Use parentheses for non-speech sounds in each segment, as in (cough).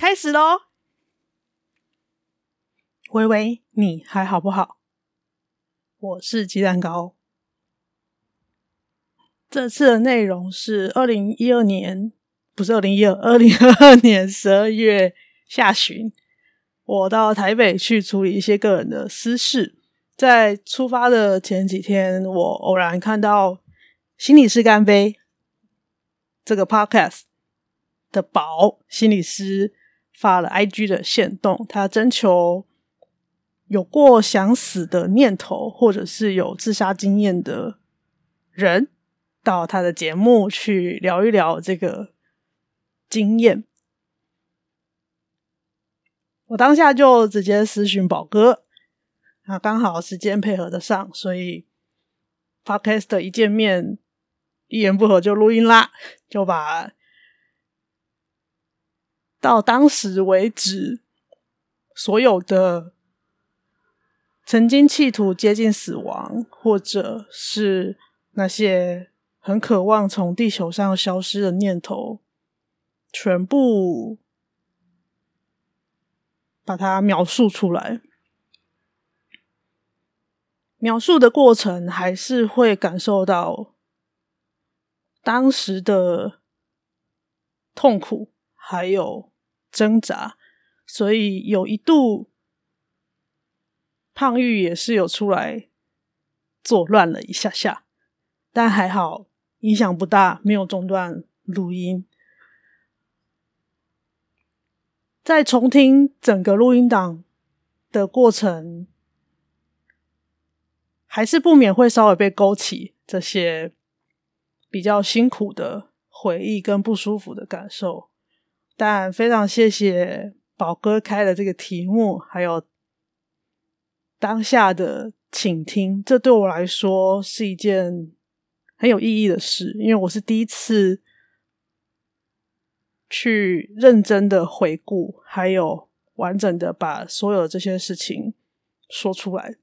开始喽，微微，你还好不好？我是鸡蛋糕。这次的内容是二零一二年，不是二零一二，二零二二年十二月下旬，我到台北去处理一些个人的私事。在出发的前几天，我偶然看到《心理师干杯》这个 podcast 的宝心理师。发了 IG 的限动，他征求有过想死的念头，或者是有自杀经验的人，到他的节目去聊一聊这个经验。我当下就直接私讯宝哥，啊，刚好时间配合得上，所以 Podcast 一见面，一言不合就录音啦，就把。到当时为止，所有的曾经企图接近死亡，或者是那些很渴望从地球上消失的念头，全部把它描述出来。描述的过程，还是会感受到当时的痛苦，还有。挣扎，所以有一度，胖玉也是有出来作乱了一下下，但还好影响不大，没有中断录音。在重听整个录音档的过程，还是不免会稍微被勾起这些比较辛苦的回忆跟不舒服的感受。但非常谢谢宝哥开的这个题目，还有当下的倾听，这对我来说是一件很有意义的事，因为我是第一次去认真的回顾，还有完整的把所有的这些事情说出来。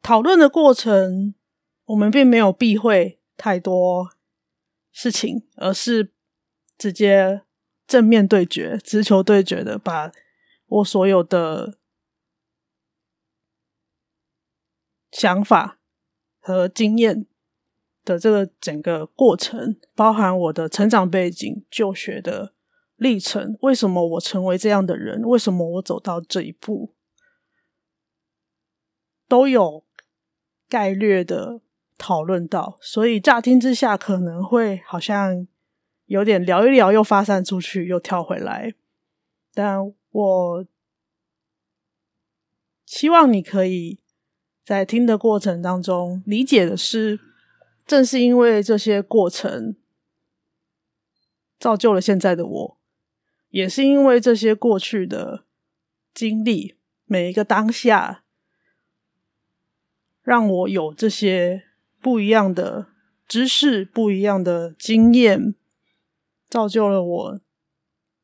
讨论的过程，我们并没有避讳太多。事情，而是直接正面对决、直球对决的，把我所有的想法和经验的这个整个过程，包含我的成长背景、就学的历程，为什么我成为这样的人，为什么我走到这一步，都有概略的。讨论到，所以乍听之下可能会好像有点聊一聊，又发散出去，又跳回来。但我希望你可以在听的过程当中理解的是，正是因为这些过程造就了现在的我，也是因为这些过去的经历，每一个当下，让我有这些不一样的知识、不一样的经验，造就了我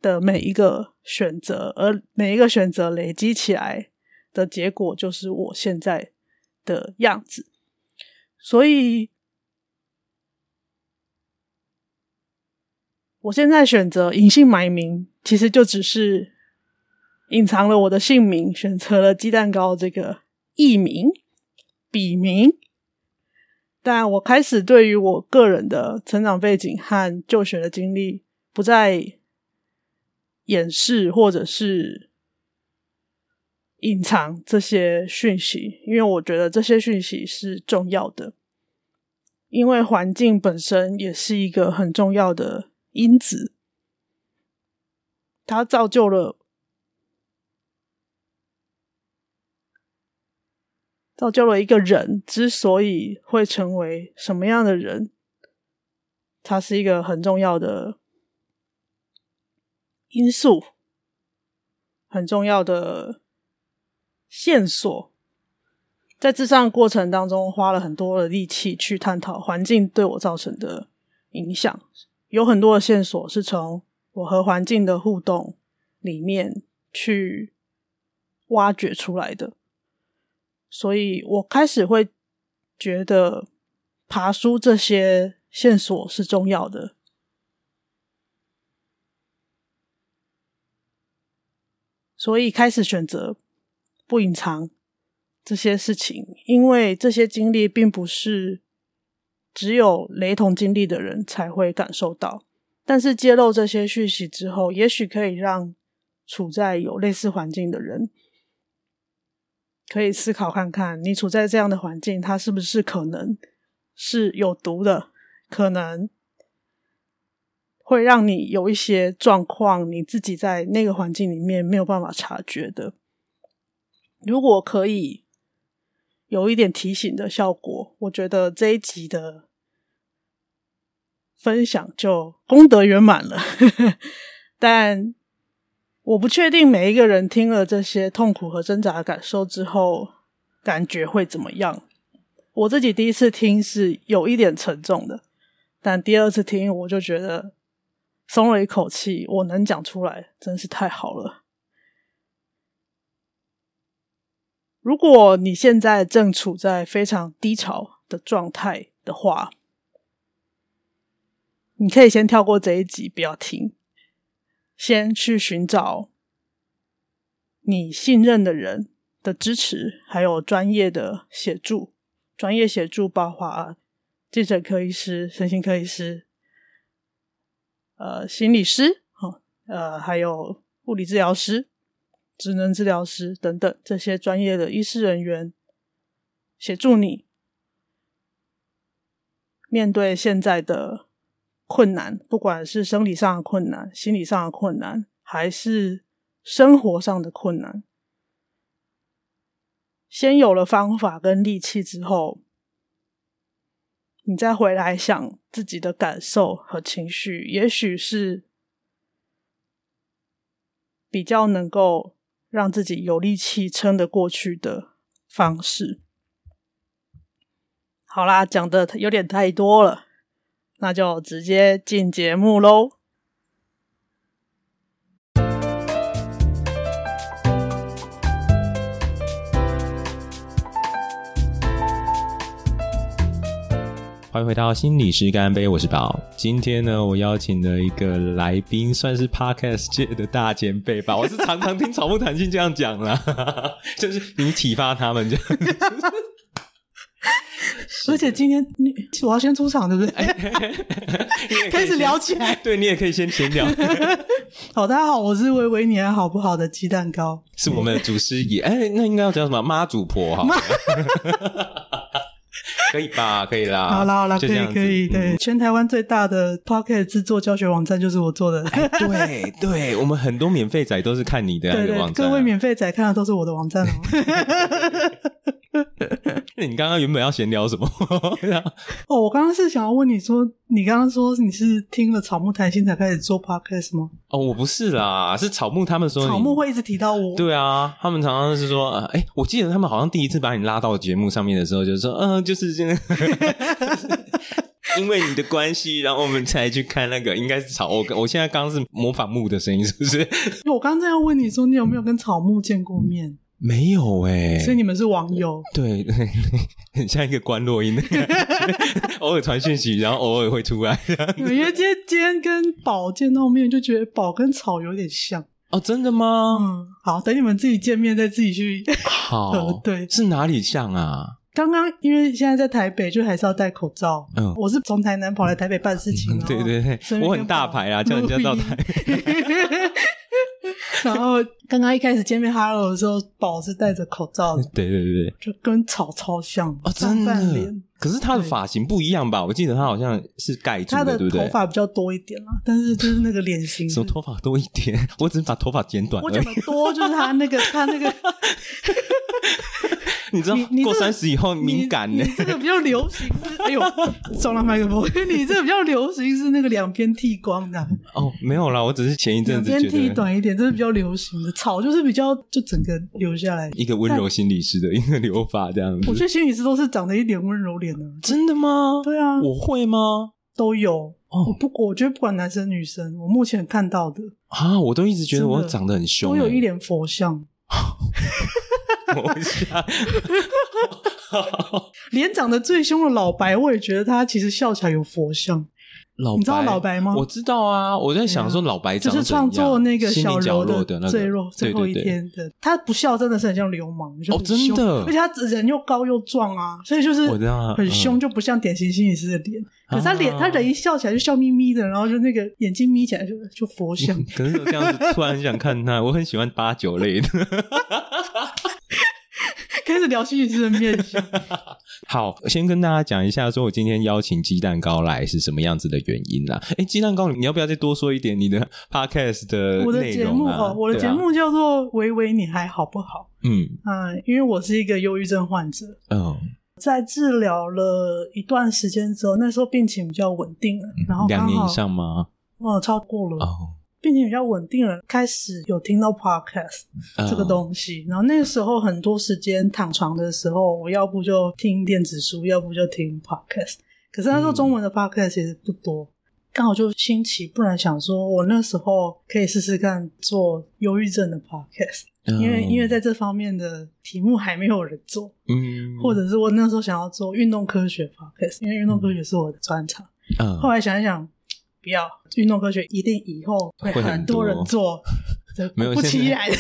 的每一个选择，而每一个选择累积起来的结果，就是我现在的样子。所以，我现在选择隐姓埋名，其实就只是隐藏了我的姓名，选择了鸡蛋糕这个艺名、笔名。但我开始对于我个人的成长背景和就学的经历，不再掩饰或者是隐藏这些讯息，因为我觉得这些讯息是重要的，因为环境本身也是一个很重要的因子，它造就了造就了一个人之所以会成为什么样的人，它是一个很重要的。因素很重要的线索，在咨商过程当中花了很多的力气去探讨环境对我造成的影响，有很多的线索是从我和环境的互动里面去挖掘出来的，所以我开始会觉得爬书这些线索是重要的。所以开始选择不隐藏这些事情，因为这些经历并不是只有雷同经历的人才会感受到。但是揭露这些讯息之后，也许可以让处在有类似环境的人可以思考看看：你处在这样的环境，它是不是可能是有毒的？可能。会让你有一些状况，你自己在那个环境里面没有办法察觉的。如果可以有一点提醒的效果，我觉得这一集的分享就功德圆满了。(laughs) 但我不确定每一个人听了这些痛苦和挣扎的感受之后，感觉会怎么样。我自己第一次听是有一点沉重的，但第二次听我就觉得。松了一口气，我能讲出来，真是太好了。如果你现在正处在非常低潮的状态的话，你可以先跳过这一集，不要听，先去寻找你信任的人的支持，还有专业的协助。专业协助包括记者科医师、身心科医师。呃，心理师，哈，呃，还有物理治疗师、职能治疗师等等这些专业的医师人员协助你面对现在的困难，不管是生理上的困难、心理上的困难，还是生活上的困难。先有了方法跟力气之后，你再回来想自己的感受和情绪，也许是比较能够让自己有力气撑得过去的方式。好啦，讲的有点太多了，那就直接进节目喽。欢迎回到心理师干杯，我是宝。今天呢，我邀请的一个来宾，算是 Podcast 界的大前辈吧。我是常常听 (laughs) 草木谈心这样讲啦，(laughs) 就是你启发他们这样。(laughs) 而且今天我要先出场，对不对？开始聊起来，对，你也可以先闲聊。好，大家好，我是维维，你还好不好的鸡蛋糕，是我们的祖师爷。哎，那应该要讲什么妈祖婆哈？(laughs) 可以吧？可以啦。好啦好啦，可以可以。对，嗯、全台湾最大的 Pocket 制作教学网站就是我做的。哎、对对，我们很多免费仔都是看你的那个网站、啊。对对，各位免费仔看的都是我的网站哦。(laughs) 那你刚刚原本要闲聊什么？(laughs) 哦，我刚刚是想要问你说，你刚刚说你是听了草木谈心才开始做 Podcast 吗？哦，我不是啦，是草木他们说，草木会一直提到我。对啊，他们常常是说，哎、呃，我记得他们好像第一次把你拉到节目上面的时候，就是说，嗯、呃，就是这样。(laughs) 因为你的关系，然后我们才去看那个，应该是草。我我现在刚刚是模仿木的声音，是不是？我刚刚这样问你说，你有没有跟草木见过面？没有哎、欸，所以你们是网友。对对，很像一个关落音，(laughs) 偶尔传讯息，然后偶尔会出来。因为今天今天跟宝见到面，就觉得宝跟草有点像。哦，真的吗？嗯，好，等你们自己见面再自己去。好，对，是哪里像啊？刚刚因为现在在台北，就还是要戴口罩。嗯，我是从台南跑来台北办事情。对对对，我很大牌啊，叫人家到台北。(laughs) 然后刚刚一开始见面 Hello 的时候，宝是戴着口罩的。对对对，就跟草超像哦，真的。可是他的发型不一样吧？我记得他好像是盖住的，对不对？他的头发比较多一点啦，但是就是那个脸型。什么头发多一点？我只是把头发剪短。我讲的多就是他那个，(laughs) 他那个。(laughs) 你知道过三十以后敏感呢？这个比较流行。哎呦，(laughs) 撞了麦克风！你这个比较流行是那个两边剃光的。哦，没有啦，我只是前一阵子两边剃短一点，这是比较流行的。草就是比较就整个留下来，一个温柔心理师的一个留法这样子。我觉得心理师都是长得一点温柔脸的。真的吗？对啊，我会吗？都有。我不，我觉得不管男生女生，我目前看到的啊，我都一直觉得我长得很凶，都有一脸佛像。(laughs) (laughs) 佛像，脸长得最凶的老白，我也觉得他其实笑起来有佛像。老白，你知道老白吗？我知道啊，我在想说老白长就是创作那个小柔的最弱最后一天的，他不笑真的是很像流氓，哦，真的，而且他人又高又壮啊，所以就是很凶，就不像典型心理师的脸。可是他脸，他人一笑起来就笑眯眯的，然后就那个眼睛眯起来就就佛像。可是我这样子突然很想看他，我很喜欢八九类的。(laughs) 开始聊心理师的面相。(laughs) 好，先跟大家讲一下，说我今天邀请鸡蛋糕来是什么样子的原因啦。哎，鸡蛋糕，你要不要再多说一点你的 podcast 的啊？我的节目哦，我的节目叫做《维维你还好不好》。嗯啊，因为我是一个忧郁症患者。嗯，在治疗了一段时间之后，那时候病情比较稳定了，然后两年以上吗？哦，超过了。哦。病情比较稳定了，开始有听到 podcast、uh, 这个东西，然后那个时候很多时间躺床的时候，我要不就听电子书，要不就听 podcast。可是那时候中文的 podcast 其实不多，嗯、刚好就兴起，不然想说我那时候可以试试看做忧郁症的 podcast，、uh, 因为因为在这方面的题目还没有人做，嗯，或者是我那时候想要做运动科学 podcast，因为运动科学是我的专长，嗯，uh, 后来想一想。不要运动科学，一定以后会很多人做。没有，果不其然。(laughs)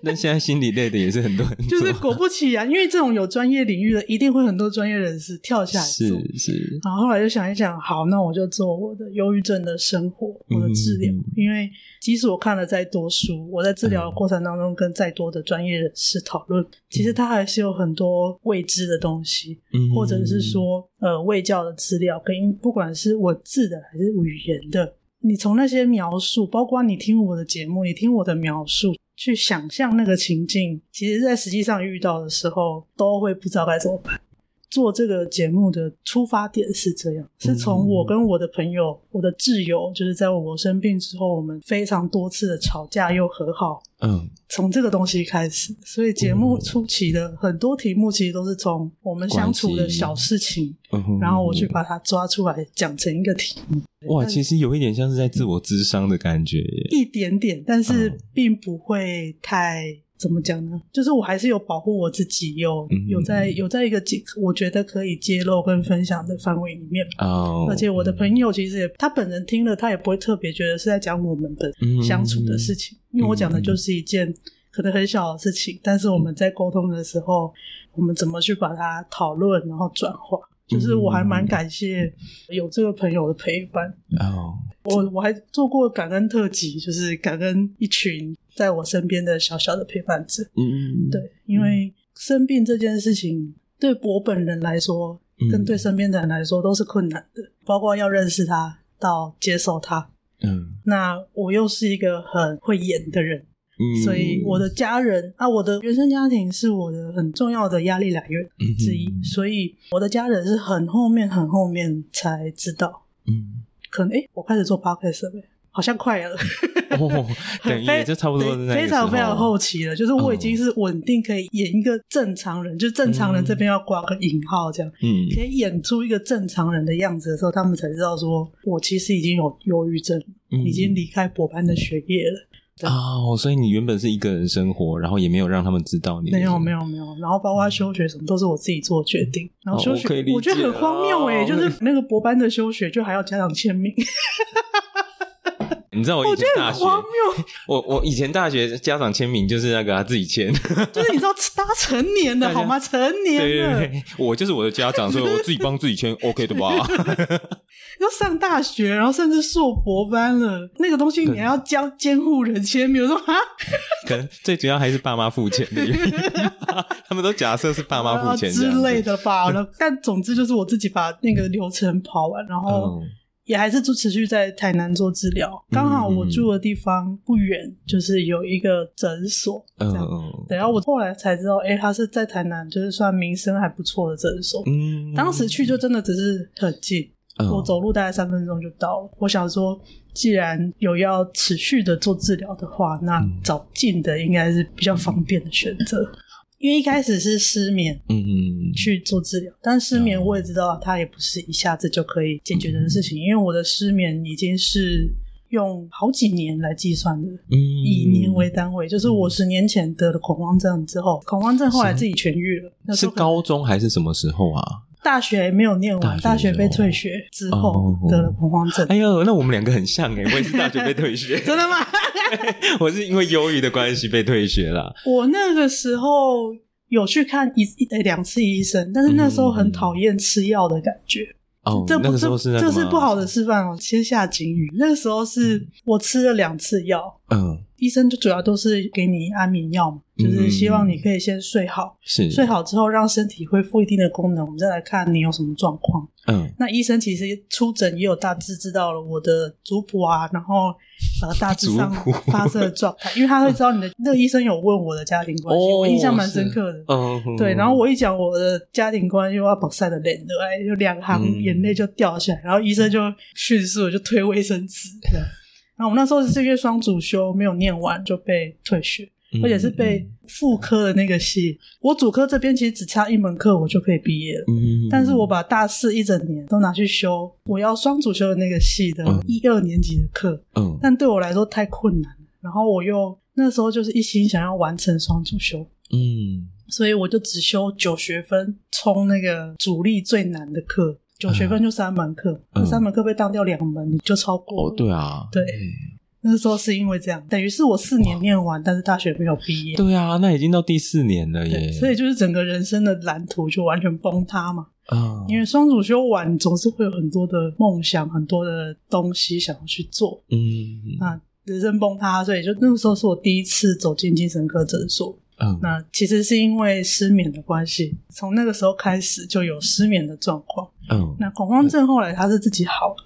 但现在心理类的也是很多人，就是果不其然，因为这种有专业领域的，一定会很多专业人士跳下来做。是是。然后后来就想一想，好，那我就做我的忧郁症的生活，我的治疗。嗯、因为即使我看了再多书，我在治疗的过程当中跟再多的专业人士讨论，嗯、其实它还是有很多未知的东西，嗯、或者是说呃卫教的资料，跟不管是文字的还是语言的。你从那些描述，包括你听我的节目，你听我的描述，去想象那个情境，其实，在实际上遇到的时候，都会不知道该怎么办。做这个节目的出发点是这样，是从我跟我的朋友、我的挚友，就是在我生病之后，我们非常多次的吵架又和好，嗯，从这个东西开始。所以节目初期的很多题目，其实都是从我们相处的小事情，系然后我去把它抓出来讲成一个题目。哇，其实有一点像是在自我智商的感觉耶，一点点，但是并不会太。怎么讲呢？就是我还是有保护我自己，有有在有在一个我觉得可以揭露跟分享的范围里面。哦，而且我的朋友其实也，他本人听了，他也不会特别觉得是在讲我们的相处的事情，因为我讲的就是一件可能很小的事情，但是我们在沟通的时候，我们怎么去把它讨论，然后转化，就是我还蛮感谢有这个朋友的陪伴。哦，我我还做过感恩特辑，就是感恩一群。在我身边的小小的陪伴者，嗯，对，因为生病这件事情对我本人来说，嗯。跟对身边的人来说都是困难的，包括要认识他到接受他。嗯。那我又是一个很会演的人，嗯，所以我的家人啊，我的原生家庭是我的很重要的压力来源之一，嗯所以我的家人是很后面很后面才知道。嗯，可能诶，我开始做 podcast 了，好像快了。哦，(laughs) 等于非也就差不多非常非常时候后期了，就是我已经是稳定可以演一个正常人，就正常人这边要挂个引号，这样、嗯。可以演出一个正常人的样子的时候，他们才知道说我其实已经有忧郁症，嗯。已经离开博班的学业了。对哦，所以你原本是一个人生活，然后也没有让他们知道你没有没有没有，然后包括休学什么都是我自己做决定，然后休学、哦我觉得很荒谬诶、哦就是。那个博班的休学就还要家长签名，你知道我以前大学。我我以前大学家长签名就是那个他自己签，(laughs) 就是你知道，大家成年的好吗？成年对了，对对，我就是我的家长，所以我自己帮自己签，(laughs) OK 的吧？(laughs) 要上大学，然后甚至硕博班了，那个东西你还要教监护人签名，我说啊，可能最主要还是爸妈付钱的原因，他们都假设是爸妈付钱之类的吧。了，但总之就是我自己把那个流程跑完，然后嗯也还是就持续在台南做治疗。刚好我住的地方不远，就是有一个诊所，这嗯样。嗯对，然后我后来才知道，哎，他是在台南，就是算名声还不错的诊所。嗯，当时去就真的只是很近，嗯我走路大概三分钟就到了。我想说，既然有要持续的做治疗的话，那嗯找近的应该是比较方便的选择。因为一开始是失眠嗯嗯去做治疗，但失眠我也知道它也不是一下子就可以解决的事情，因为我的失眠已经是用好几年来计算的。嗯，以年为单位，就是我十年前得了恐慌症之后，恐慌症后来自己痊愈了。那是高中还是什么时候啊？大学没有念完，大学被退学之后哦得了恐慌症。哎呦，那我们两个很像哎，我也是大学被退学，(laughs) 真的吗？(laughs) 我是因为忧郁的关系被退学了。我那个时候有去看一呃两次医生，但是那时候很讨厌吃药的感觉。哦，这不是那个这这是不好的示范哦，先下警语。那个时候是我吃了两次药，嗯，医生就主要都是给你安眠药嘛，就是希望你可以先睡好，是。睡好之后让身体恢复一定的功能，我们再来看你有什么状况。嗯。那医生其实出诊也有大致知道了我的族谱啊，然后呃大致上发生的状态，因为他会知道你的那个医生有问我的家庭关系，哦我印象蛮深刻的。嗯，对，然后我一讲我的家庭观，又要把晒的脸的，哎，就两行嗯。眼泪就掉下来，然后医生就迅速就推卫生纸。然后我那时候是因为双主修没有念完就被退学，嗯而且是被副科的那个系，我主科这边其实只差一门课我就可以毕业了。嗯，但是我把大四一整年都拿去修我要双主修的那个系的嗯一二年级的课，嗯但对我来说太困难了。然后我又那时候就是一心想要完成双主修，嗯所以我就只修九学分，冲那个主力最难的课。九学分就三门课，那、三门课被当掉两门，你就超过了。对啊，对那时候是因为这样，等于是我四年念完，但是大学没有毕业。对啊，那已经到第四年了耶，，所以就是整个人生的蓝图就完全崩塌嘛。啊，因为双主修完，你总是会有很多的梦想，很多的东西想要去做。嗯那人生崩塌，所以就那个时候是我第一次走进精神科诊所。嗯那其实是因为失眠的关系，从那个时候开始就有失眠的状况。嗯那恐慌症后来他是自己好了，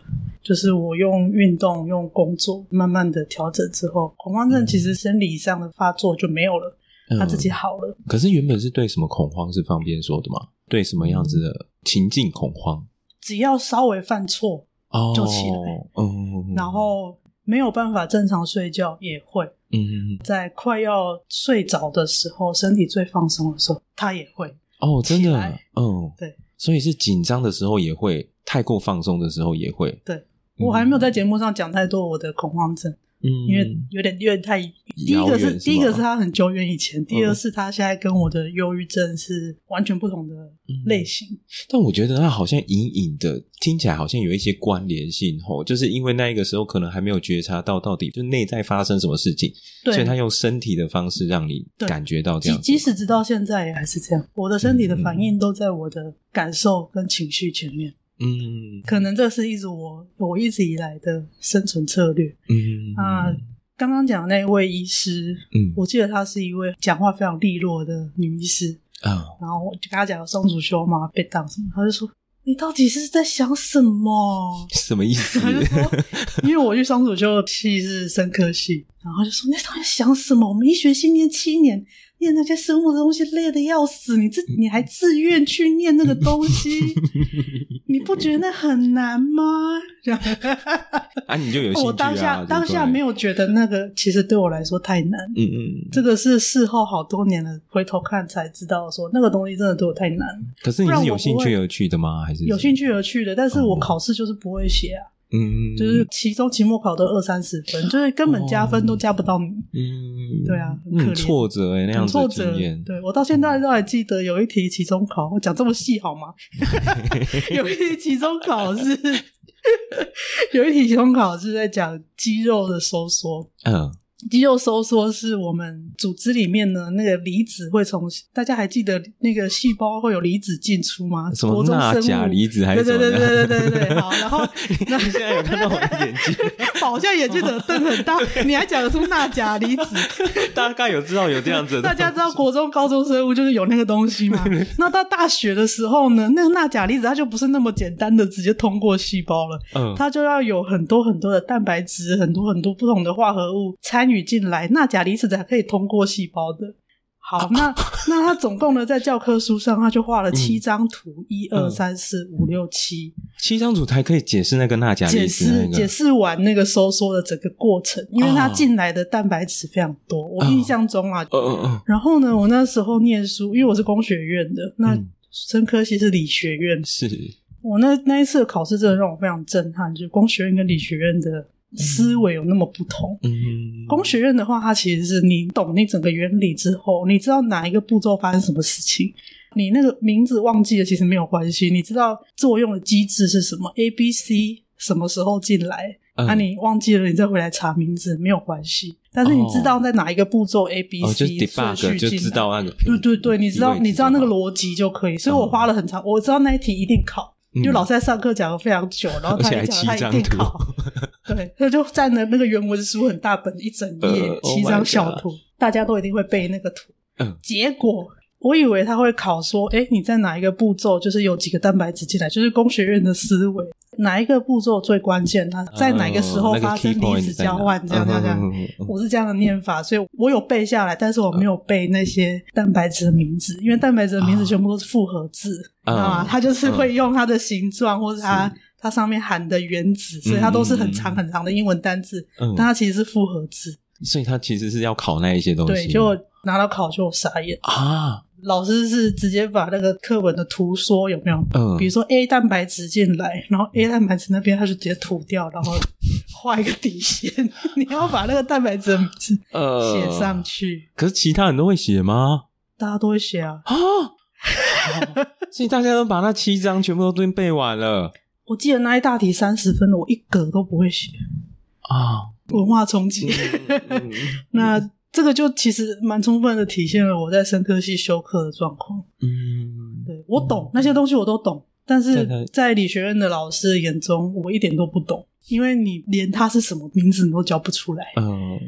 就是我用运动、用工作慢慢的调整之后，恐慌症其实生理上的发作就没有了，嗯它自己好了。可是原本是对什么恐慌是方便说的吗？对什么样子的情境恐慌？只要稍微犯错，哦，就起来嗯，然后没有办法正常睡觉也会。嗯，在快要睡着的时候，身体最放松的时候，他也会。哦，真的？嗯，对，所以是紧张的时候也会，太过放松的时候也会，对。我还没有在节目上讲太多我的恐慌症，嗯，因为有点有点太。第一个是是第一个是他很久远以前，第二嗯是他现在跟我的忧郁症是完全不同的类型。但我觉得他好像隐隐的听起来好像有一些关联性吼，就是因为那一个时候可能还没有觉察到到底就内在发生什么事情，对，所以他用身体的方式让你感觉到这样。即即使直到现在也还是这样，我的身体的反应都在我的感受跟情绪前面。嗯可能这是一直我我一直以来的生存策略。嗯啊刚刚讲的那位医师，嗯我记得她是一位讲话非常利落的女医师。啊然后我就跟她讲双主修嘛，被当什么，她就说你到底是在想什么？什么意思？他就说，因为我去双主修系是生科系，然后就说你到底想什么？我们医学系念七年。念那些生物的东西累得要死，你自你还自愿去念那个东西，(laughs) 你不觉得那很难吗？(laughs) 啊，你就有兴趣啊？我当下当下没有觉得那个其实对我来说太难。嗯嗯，这个是事后好多年了回头看才知道说那个东西真的对我太难。可是你是有兴趣而去的吗？还是有兴趣而去的？但是我考试就是不会写啊。嗯，就是期中、期末考都二三十分，就是根本加分都加不到你。嗯，对啊，很可怜，挫折哎，那样子的经验。对，我到现在都还记得有一题期中考，我讲这么细好吗？(laughs) 有一题期中考是，(laughs) 有一题期中考是在讲肌肉的收缩。嗯。肌肉收缩是我们组织里面呢那个离子会从，大家还记得那个细胞会有离子进出吗？什么钠钾离子还是什么？对对对对对对对。好，然后 (laughs) 那你现在有看到我的眼睛？(laughs) 好像眼睛怎么瞪很大？(laughs) 你还讲得出钠钾离子？大概有知道有这样子的。大家知道国中、高中生物就是有那个东西吗？那到大学的时候呢，那个钠钾离子它就不是那么简单的直接通过细胞了，嗯，它就要有很多很多的蛋白质，很多很多不同的化合物参与。进来，钠钾离子才可以通过细胞的。好，那 (laughs) 那他总共呢，在教科书上他就画了七张图，一二三四五六七，七张图才可以解释那个钠钾离子，那个，解释解释完那个收缩的整个过程，因为它进来的蛋白质非常多。哦、我印象中啊，嗯嗯嗯、然后呢，我那时候念书，因为我是工学院的，那生科系是理学院，是我那那一次的考试真的让我非常震撼，就是工学院跟理学院的。思维有那么不同。嗯，工学院的话，它其实是你懂那整个原理之后，你知道哪一个步骤发生什么事情，你那个名字忘记了其实没有关系。你知道作用的机制是什么？A、B、C 什么时候进来？那、嗯啊、你忘记了，你再回来查名字没有关系。但是你知道在哪一个步骤 A、B、C 顺序进来，就知道那个。对对对，你知道你知道那个逻辑就可以。所以我花了很长，我知道那一题一定考。因为老师在上课讲了非常久，然后他也讲他一定考，(laughs) 对，他就占了那个原文书很大本一整页，七张小图，大家都一定会背那个图。结果我以为他会考说，哎，你在哪一个步骤，就是有几个蛋白质进来，就是工学院的思维。哪一个步骤最关键？它在哪个时候发生离子交换？这样这样这样，我是这样的念法，所以我有背下来，但是我没有背那些蛋白质的名字，因为蛋白质的名字全部都是复合字啊，它就是会用它的形状或者它它上面含的原子，所以它都是很长很长的英文单字，但它其实是复合字，所以它其实是要考那一些东西。对，就拿到考就傻眼。啊。老师是直接把那个课本的图说有没有？嗯，比如说 A 蛋白质进来，然后 A 蛋白质那边他就直接涂掉，然后 (laughs) 画一个底线。(laughs) 你要把那个蛋白质的名字写上去。可是其他人都会写吗？大家都会写啊。啊！(laughs) 所以大家都把那七章全部都背完了。我记得那一大题三十分，我一格都不会写啊。文化冲击。那。这个就其实蛮充分的体现了我在生科系修课的状况。嗯，对，我懂、嗯、那些东西我都懂，但是在理学院的老师眼中，我一点都不懂，因为你连他是什么名字你都叫不出来。嗯，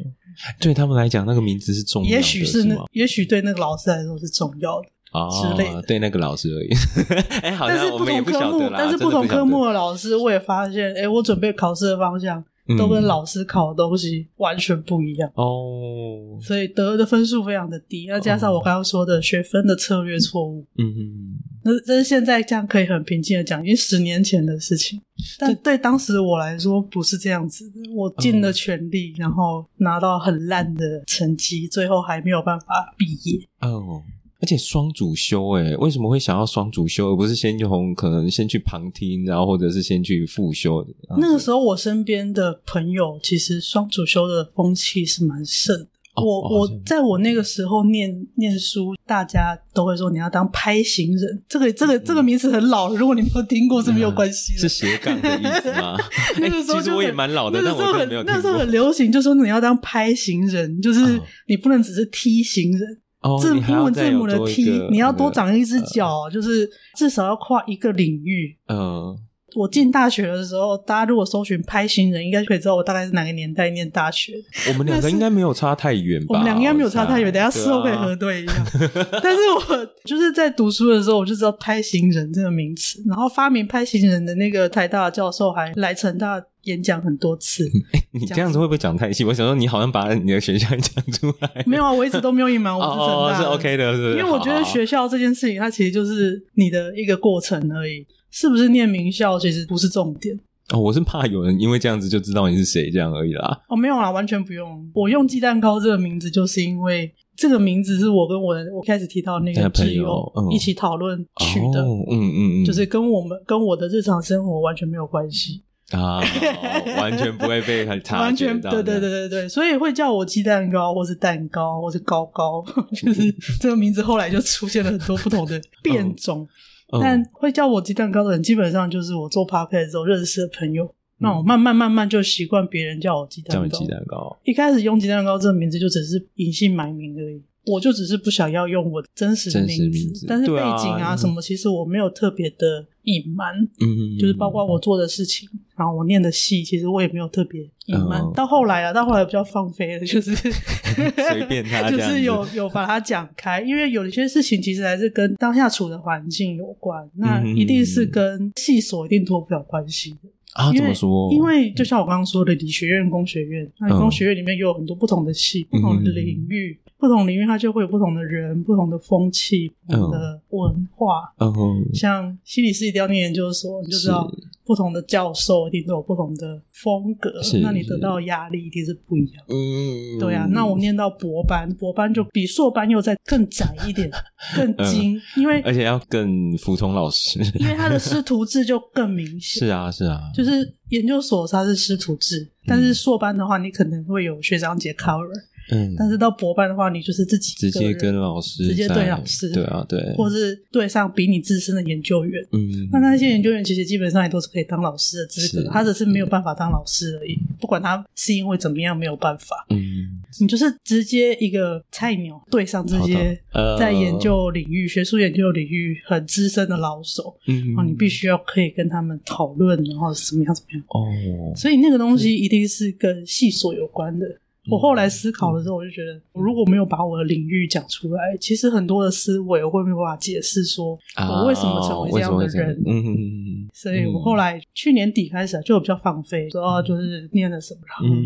对他们来讲，那个名字是重要的，也许是那，是也许对那个老师来说是重要的之类的。对那个老师而已，(laughs) 哎，好像是不同科目，但是不同科目的老师，我也发现，哎，我准备考试的方向。都跟老师考的东西完全不一样。哦，所以得的分数非常的低，要加上我刚刚说的学分的策略错误，嗯嗯，那现在这样可以很平静的讲，因为十年前的事情，但对当时我来说不是这样子的，我尽了全力，然后拿到很烂的成绩，最后还没有办法毕业。哦。而且双主修诶，为什么会想要双主修，而不是先从可能先去旁听，然后或者是先去复修？那个时候我身边的朋友其实双主修的风气是蛮盛的。哦、我、哦、我在我那个时候念念书，大家都会说你要当拍行人，这个这个这个名词很老，如果你没有听过是没有关系的。是斜杠的意思吗？(laughs) 那个时候其实我也蛮老的，但我没有听过。那时候很流行，就说你要当拍行人，就是你不能只是梯行人。字英文字母的 T，你要多长一只脚，就是至少要跨一个领域。嗯，我进大学的时候，大家如果搜寻拍行人，应该可以知道我大概是哪个年代念大学。我们两个应该没有差太远吧？我们两个应该没有差太远，等一下事后可以核对一下。啊、(laughs) 但是我就是在读书的时候，我就知道“拍行人”这个名词，然后发明“拍行人”的那个台大教授还来成大演讲很多次。(laughs) 欸、你这样子会不会讲太细？我想说，你好像把你的学校讲出来。没有啊，我一直都没有隐瞒，我是成大哦，是 OK 的，是是？因为我觉得学校这件事情，它其实就是你的一个过程而已。是不是念名校其实不是重点哦，我是怕有人因为这样子就知道你是谁这样而已啦。哦，没有啦，完全不用。我用鸡蛋糕这个名字，就是因为这个名字是我跟我的我开始提到那个朋友一起讨论取的。嗯嗯嗯，嗯就是跟我们跟我的日常生活完全没有关系啊，(laughs) 完全不会被很差。完全对对对对对，所以会叫我鸡蛋糕，或是蛋糕，或是高高，(laughs) 就是这个名字后来就出现了很多不同的变种。嗯但会叫我鸡蛋糕的人，基本上就是我做 podcast 之后认识的朋友。嗯、那我慢慢慢慢就习惯别人叫我鸡蛋糕。叫鸡蛋糕。一开始用鸡蛋糕这个名字，就只是隐姓埋名而已。我就只是不想要用我真实的名字，名字，但是背景啊什么，其实我没有特别的隐瞒，嗯，就是包括我做的事情，然后我念的戏，其实我也没有特别隐瞒。嗯、到后来啊，到后来比较放飞了，就是 (laughs) 随便他，(laughs) 就是有有把它讲开，因为有一些事情其实还是跟当下处的环境有关，那一定是跟系所一定脱不了关系的。啊，怎么说？因为就像我刚刚说的，理学院、工学院，那理工学院里面又有很多不同的系，不同的领域。不同领域，它就会有不同的人、不同的风气、不同的文化。嗯哼，像心理师一定要念研究所，你就知道不同的教授一定都有不同的风格，那你得到的压力一定是不一样。嗯，对啊。那我念到博班，博班就比硕班又再更窄一点，(laughs) 更精，因为而且要更服从老师，因为他的 (laughs) 师徒制就更明显。是啊，是啊，就是研究所它是师徒制，但是硕班的话，你可能会有学长姐 cover。嗯，但是到博班的话，你就是自己直接跟老师，直接对老师，对啊，对，或是对上比你资深的研究员。嗯，那那些研究员其实基本上也都是可以当老师的资格，他只是没有办法当老师而已。不管他是因为怎么样没有办法，嗯，你就是直接一个菜鸟对上这些在研究领域、学术研究领域很资深的老手，嗯，然后你必须要可以跟他们讨论，然后怎么样怎么样。哦，所以那个东西一定是跟系所有关的。我后来思考的时候，我就觉得，我如果没有把我的领域讲出来，其实很多的思维我会没有办法解释，说我为什么成为这样的人。嗯嗯嗯。所以我后来去年底开始就比较放飞，说就是念了什么，然后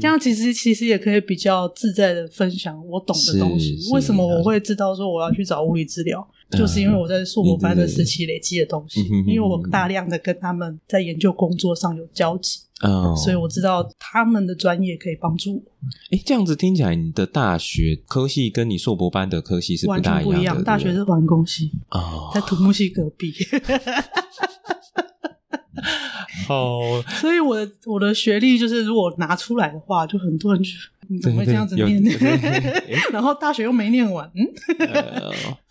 这样其实其实也可以比较自在的分享我懂的东西。为什么我会知道说我要去找物理治疗？就是因为我在硕博班的时期累积的东西，因为我大量的跟他们在研究工作上有交集。哦，所以我知道他们的专业可以帮助我。哎、欸，这样子听起来，你的大学科系跟你硕博班的科系是不大一样的。完全不一样，大学是环工系啊，在土木系隔壁。(laughs) 好，(laughs) 所以我的我的学历就是，如果拿出来的话，就很多人就你怎么会这样子念？对对对然后大学又没念完，嗯。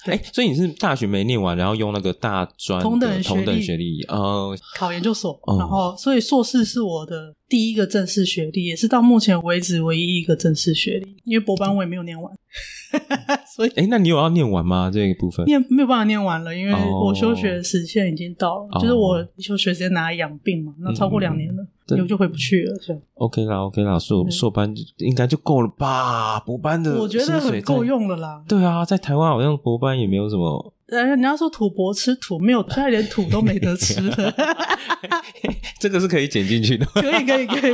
(laughs) 所以你是大学没念完，然后用那个大专同等同等学历，呃，考研究所，然后所以硕士是我的第一个正式学历，也是到目前为止唯一一个正式学历，因为博班我也没有念完。(laughs) 所以，哎、欸，那你有要念完吗？这个部分念没有办法念完了，因为我休学的时限已经到了，哦、就是我休学时间拿来养病嘛，那超过两年了。嗯我就回不去了，是 OK 啦，OK 啦，硕硕班应该就够了吧？博班的，我觉得很够用了啦。对啊，在台湾好像博班也没有什么。呃，你要说土博吃土，没有，现在连土都没得吃了。(laughs) 这个是可以剪进去的。可以，可以，可以。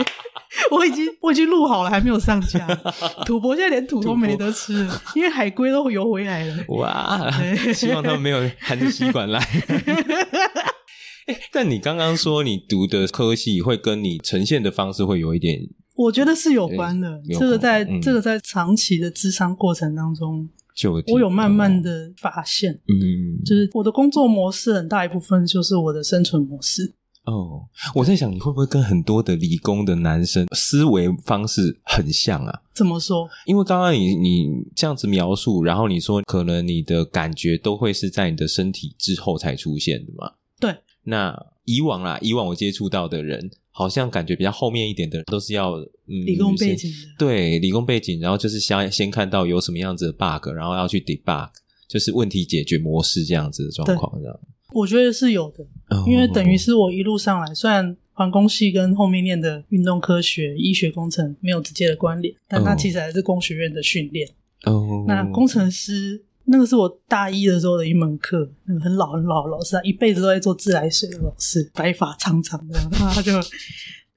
(laughs) 我已经我已经录好了，还没有上架。(laughs) 土博现在连土都没得吃了，因为海龟都游回来了。哇！希望他们没有含着吸管来。欸、(laughs) 但你刚刚说你读的科系会跟你呈现的方式会有一点，我觉得是有关的。欸、这个在、嗯、这个在长期的智商过程当中，就我有慢慢的发现，嗯，就是我的工作模式很大一部分就是我的生存模式。哦，我在想你会不会跟很多的理工的男生思维方式很像啊？怎么说？因为刚刚你你这样子描述，然后你说可能你的感觉都会是在你的身体之后才出现的嘛？对。那以往啦，以往我接触到的人，好像感觉比较后面一点的人，都是要嗯理工背景的，对理工背景，然后就是先先看到有什么样子的 bug，然后要去 debug，就是问题解决模式这样子的状况，这样。我觉得是有的，因为等于是我一路上来，虽然环工系跟后面念的运动科学、医学工程没有直接的关联，但它其实还是工学院的训练。哦，那工程师那个是我大一的时候的一门课，那个很老很老的老师，他一辈子都在做自来水的老师，白发苍苍的，他就，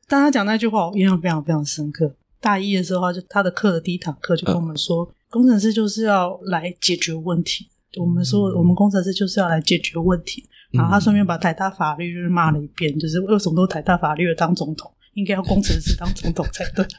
当他讲那句话，我印象非常非常深刻。大一的时候，他就他的课的第一堂课就跟我们说，呃、工程师就是要来解决问题。我们说，我们工程师就是要来解决问题。然后他顺便把台大法律就是骂了一遍，就是为什么都台大法律的当总统，应该要工程师当总统才对。(laughs)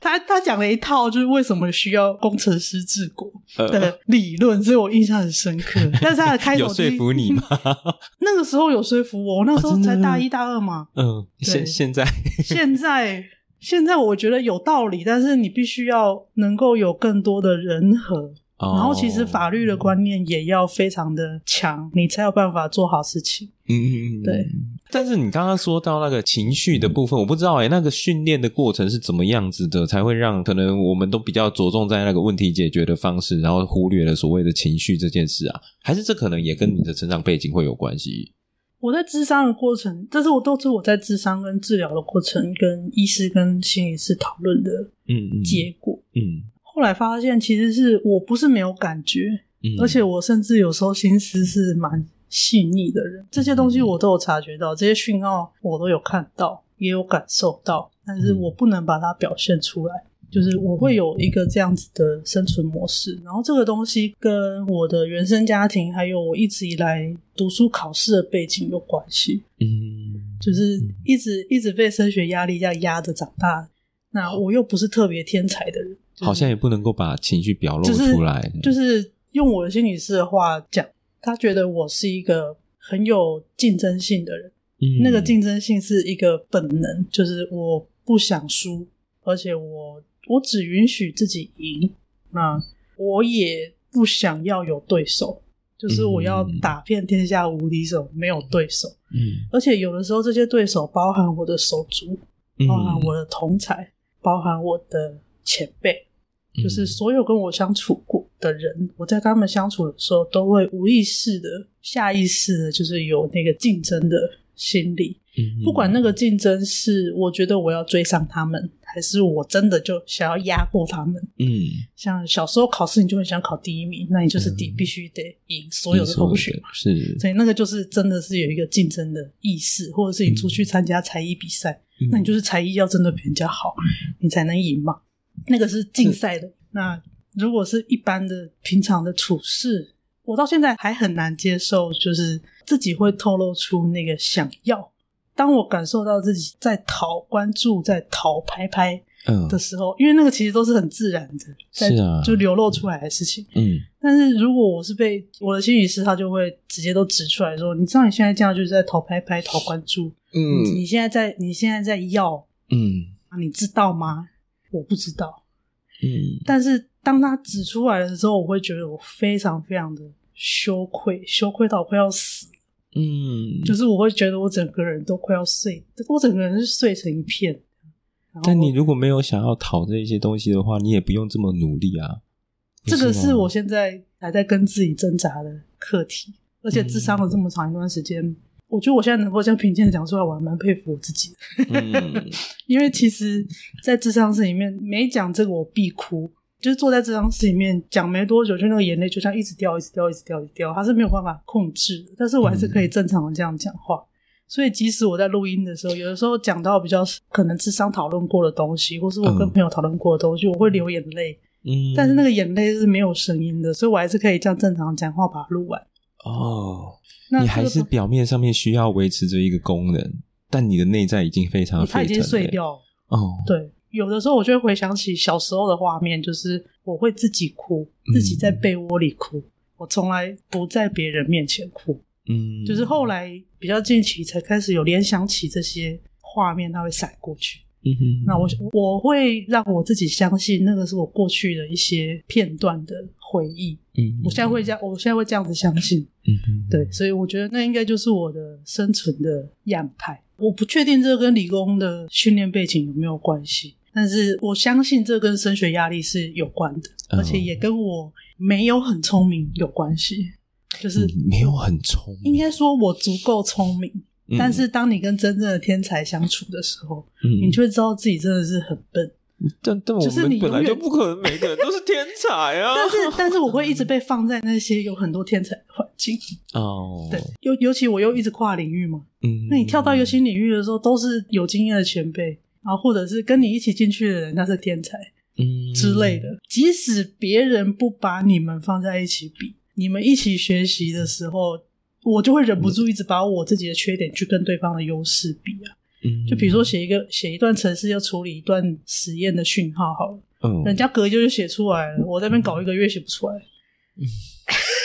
他他讲了一套，就是为什么需要工程师治国的理论，所以我印象很深刻。但是他的开头有说服你吗？(laughs) 那个时候有说服我，那个时候才大一大二嘛。嗯，现现在现在现在我觉得有道理，但是你必须要能够有更多的人和。然后，其实法律的观念也要非常的强，你才有办法做好事情。嗯嗯嗯，对。但是你刚刚说到那个情绪的部分，我不知道哎，那个训练的过程是怎么样子的，才会让可能我们都比较着重在那个问题解决的方式，然后忽略了所谓的情绪这件事啊？还是这可能也跟你的成长背景会有关系？我在智商的过程，这是我都是我在智商跟治疗的过程，跟医师跟心理师讨论的嗯结果嗯。嗯后来发现，其实是我不是没有感觉，嗯、而且我甚至有时候心思是蛮细腻的人。这些东西我都有察觉到，这些讯号我都有看到，也有感受到，但是我不能把它表现出来。嗯、就是我会有一个这样子的生存模式，然后这个东西跟我的原生家庭，还有我一直以来读书考试的背景有关系。嗯，就是一直一直被升学压力这样压着长大，那我又不是特别天才的人。好像也不能够把情绪表露出来，就是，就是用我的心理师的话讲，他觉得我是一个很有竞争性的人。嗯，那个竞争性是一个本能，就是我不想输，而且我我只允许自己赢。那我也不想要有对手，就是我要打遍天下无敌手，没有对手。嗯，而且有的时候这些对手包含我的手足，包含我的同才，包含我的前辈。就是所有跟我相处过的人，嗯、我在跟他们相处的时候，都会无意识的、下意识的，就是有那个竞争的心理。嗯，不管那个竞争是我觉得我要追上他们，还是我真的就想要压过他们。嗯，像小时候考试，你就会想考第一名，那你就是第、嗯、必须得赢所有的同学嘛。是，所以那个就是真的是有一个竞争的意识，或者是你出去参加才艺比赛，嗯、那你就是才艺要真的比人家好，嗯、你才能赢嘛。那个是竞赛的。那如果是一般的平常的处事，我到现在还很难接受，就是自己会透露出那个想要。当我感受到自己在讨关注、在讨拍拍的时候，嗯、因为那个其实都是很自然的，在是啊，就流露出来的事情。嗯，但是如果我是被我的心理师，他就会直接都指出来说：“你知道你现在这样就是在讨拍拍、讨关注。嗯，你现在在，你现在在要，嗯，你知道吗？”我不知道，嗯，但是当他指出来的时候，我会觉得我非常非常的羞愧，羞愧到我快要死，嗯，就是我会觉得我整个人都快要碎，我整个人是碎成一片。但你如果没有想要讨这些东西的话，你也不用这么努力啊。这个是我现在还在跟自己挣扎的课题，而且智商了这么长一段时间。嗯我觉得我现在能够这样平静的讲出来，我还蛮佩服我自己的。嗯、(laughs) 因为其实，在智商室里面，每讲这个我必哭，就是坐在智商室里面讲没多久，就那个眼泪就像一直掉，一直掉，一直掉，一直掉，它是没有办法控制的。但是我还是可以正常的这样讲话。嗯、所以即使我在录音的时候，有的时候讲到比较可能智商讨论过的东西，或是我跟朋友讨论过的东西，嗯、我会流眼泪。嗯，但是那个眼泪是没有声音的，所以我还是可以这样正常讲话把它录完。哦。你还是表面上面需要维持着一个功能，但你的内在已经非常它已经碎掉了。哦，对，有的时候我就会回想起小时候的画面，就是我会自己哭，自己在被窝里哭，嗯、我从来不在别人面前哭。嗯，就是后来比较近期才开始有联想起这些画面，它会闪过去。嗯哼，那我我会让我自己相信，那个是我过去的一些片段的回忆。嗯，我现在会这样，我现在会这样子相信。嗯哼，对，所以我觉得那应该就是我的生存的样态。我不确定这跟理工的训练背景有没有关系，但是我相信这跟升学压力是有关的，而且也跟我没有很聪明有关系。就是没有很聪明，应该说我足够聪明，嗯、但是当你跟真正的天才相处的时候，嗯、你就会知道自己真的是很笨。但但我们本来就不可能每个人都是天才啊！(laughs) 但是但是我会一直被放在那些有很多天才的环境哦。对，尤尤其我又一直跨领域嘛，嗯，那你跳到一个新领域的时候，都是有经验的前辈然后，或者是跟你一起进去的人，他是天才，嗯之类的。即使别人不把你们放在一起比，你们一起学习的时候，我就会忍不住一直把我自己的缺点去跟对方的优势比啊。就比如说写一个写一段程式，要处理一段实验的讯号，好了，嗯，人家隔一就写出来了，我在那边搞一个月写不出来。嗯，(laughs)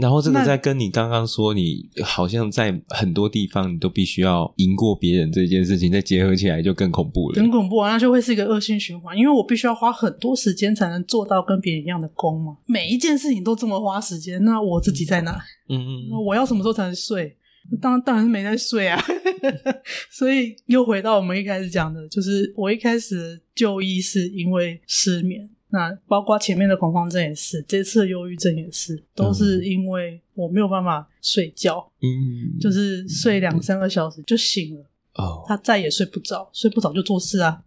然后这个在跟你刚刚说，你好像在很多地方你都必须要赢过别人这件事情，再结合起来就更恐怖了，很恐怖啊！那就会是一个恶性循环，因为我必须要花很多时间才能做到跟别人一样的功嘛。每一件事情都这么花时间，那我自己在哪？嗯嗯，那我要什么时候才能睡？当然当然是没在睡啊，(laughs) 所以又回到我们一开始讲的，就是我一开始就医是因为失眠，那包括前面的恐慌症也是，这次的忧郁症也是，都是因为我没有办法睡觉，嗯，就是睡两三个小时就醒了，哦，他再也睡不着，睡不着就做事啊，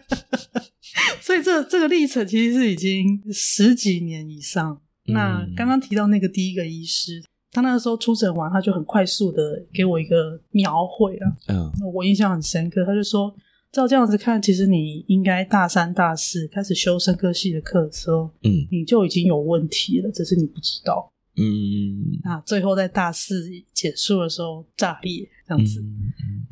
(laughs) 所以这这个历程其实是已经十几年以上。那刚刚提到那个第一个医师。他那个时候出诊完，他就很快速的给我一个描绘啊，嗯，我印象很深刻。他就说，照这样子看，其实你应该大三、大四开始修生科系的课的时候，嗯，你就已经有问题了，只是你不知道，嗯，那最后在大四结束的时候炸裂，这样子，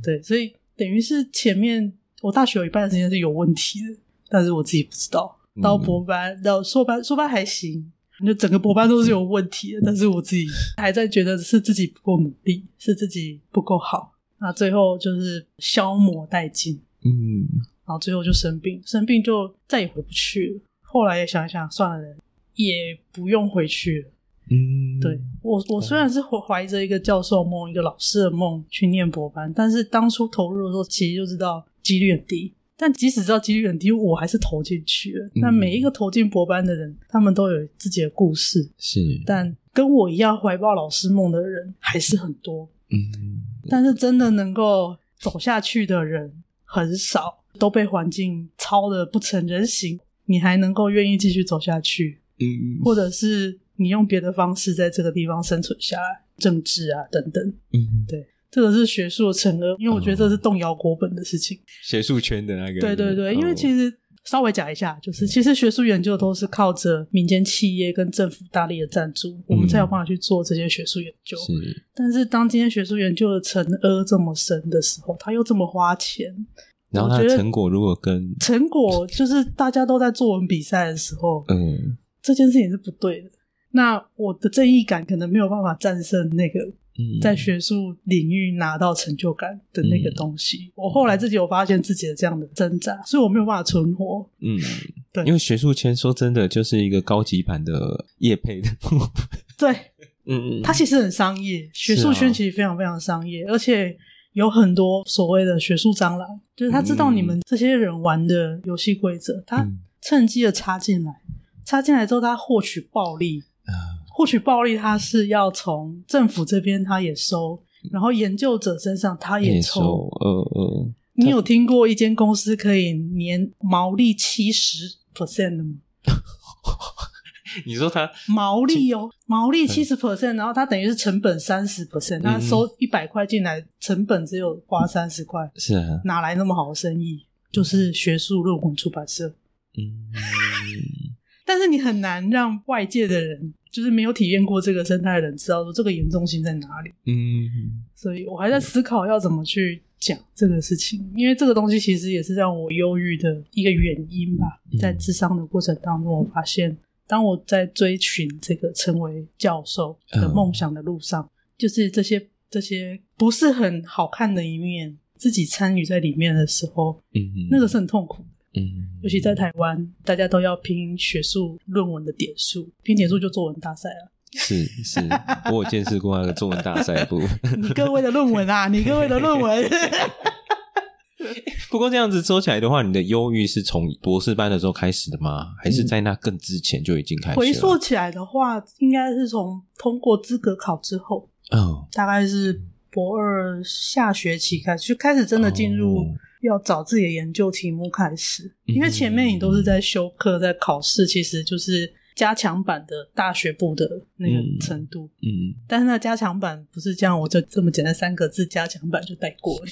对，所以等于是前面我大学有一半的时间是有问题的，但是我自己不知道，到博班到硕班，硕班还行。就整个博班都是有问题的，但是我自己还在觉得是自己不够努力，是自己不够好。那最后就是消磨殆尽，嗯，然后最后就生病，生病就再也回不去了。后来也想一想，算了，也不用回去了。嗯，对，我，我虽然是怀着一个教授梦、一个老师的梦去念博班，但是当初投入的时候，其实就知道几率很低。但即使知道几率很低，我还是投进去了。那、嗯、每一个投进博班的人，他们都有自己的故事。是，但跟我一样怀抱老师梦的人还是很多。嗯，但是真的能够走下去的人很少，都被环境操的不成人形。你还能够愿意继续走下去？嗯，或者是你用别的方式在这个地方生存下来，政治啊等等。嗯，对。这个是学术的成恶，因为我觉得这是动摇国本的事情。哦、学术圈的那个，对对对，哦、因为其实稍微讲一下，就是其实学术研究都是靠着民间企业跟政府大力的赞助，嗯、我们才有办法去做这些学术研究。是，但是当今天学术研究的惩恶这么深的时候，他又这么花钱，然后他的成果如果跟成果就是大家都在作文比赛的时候，(laughs) 嗯，这件事情是不对的。那我的正义感可能没有办法战胜那个。在学术领域拿到成就感的那个东西，嗯、我后来自己有发现自己的这样的挣扎，所以我没有办法存活。嗯，对，因为学术圈说真的就是一个高级版的业配的。对，(laughs) 嗯嗯，它其实很商业，学术圈其实非常非常商业，啊、而且有很多所谓的学术蟑螂，就是他知道你们这些人玩的游戏规则，嗯、他趁机的插进来，插进来之后他获取暴利。嗯获取暴利，他是要从政府这边他也收，然后研究者身上他也抽。呃呃，你有听过一间公司可以年毛利七十 percent 的吗？(laughs) 你说他毛利哦，毛利七十 percent，然后他等于是成本三十 percent，他收一百块进来，成本只有花三十块，是啊，哪来那么好的生意？就是学术论文出版社。嗯，(laughs) 但是你很难让外界的人。就是没有体验过这个生态的人知道说这个严重性在哪里。嗯，所以我还在思考要怎么去讲这个事情，因为这个东西其实也是让我忧郁的一个原因吧。在智商的过程当中，我发现当我在追寻这个成为教授的梦想的路上，就是这些这些不是很好看的一面，自己参与在里面的时候，嗯，那个是很痛苦的。嗯，尤其在台湾，大家都要拼学术论文的点数，拼点数就作文大赛了。是是，我有见识过那个作文大赛部。(laughs) 你各位的论文啊，(laughs) 你各位的论文。(laughs) 不过这样子说起来的话，你的忧郁是从博士班的时候开始的吗？还是在那更之前就已经开始了？回溯起来的话，应该是从通过资格考之后，嗯、哦，大概是博二下学期开始，就开始真的进入要找自己的研究题目开始。哦、因为前面你都是在修课，在考试，其实就是。加强版的大学部的那个程度，嗯，嗯，但是那加强版不是这样，我就这么简单三个字，加强版就带过了。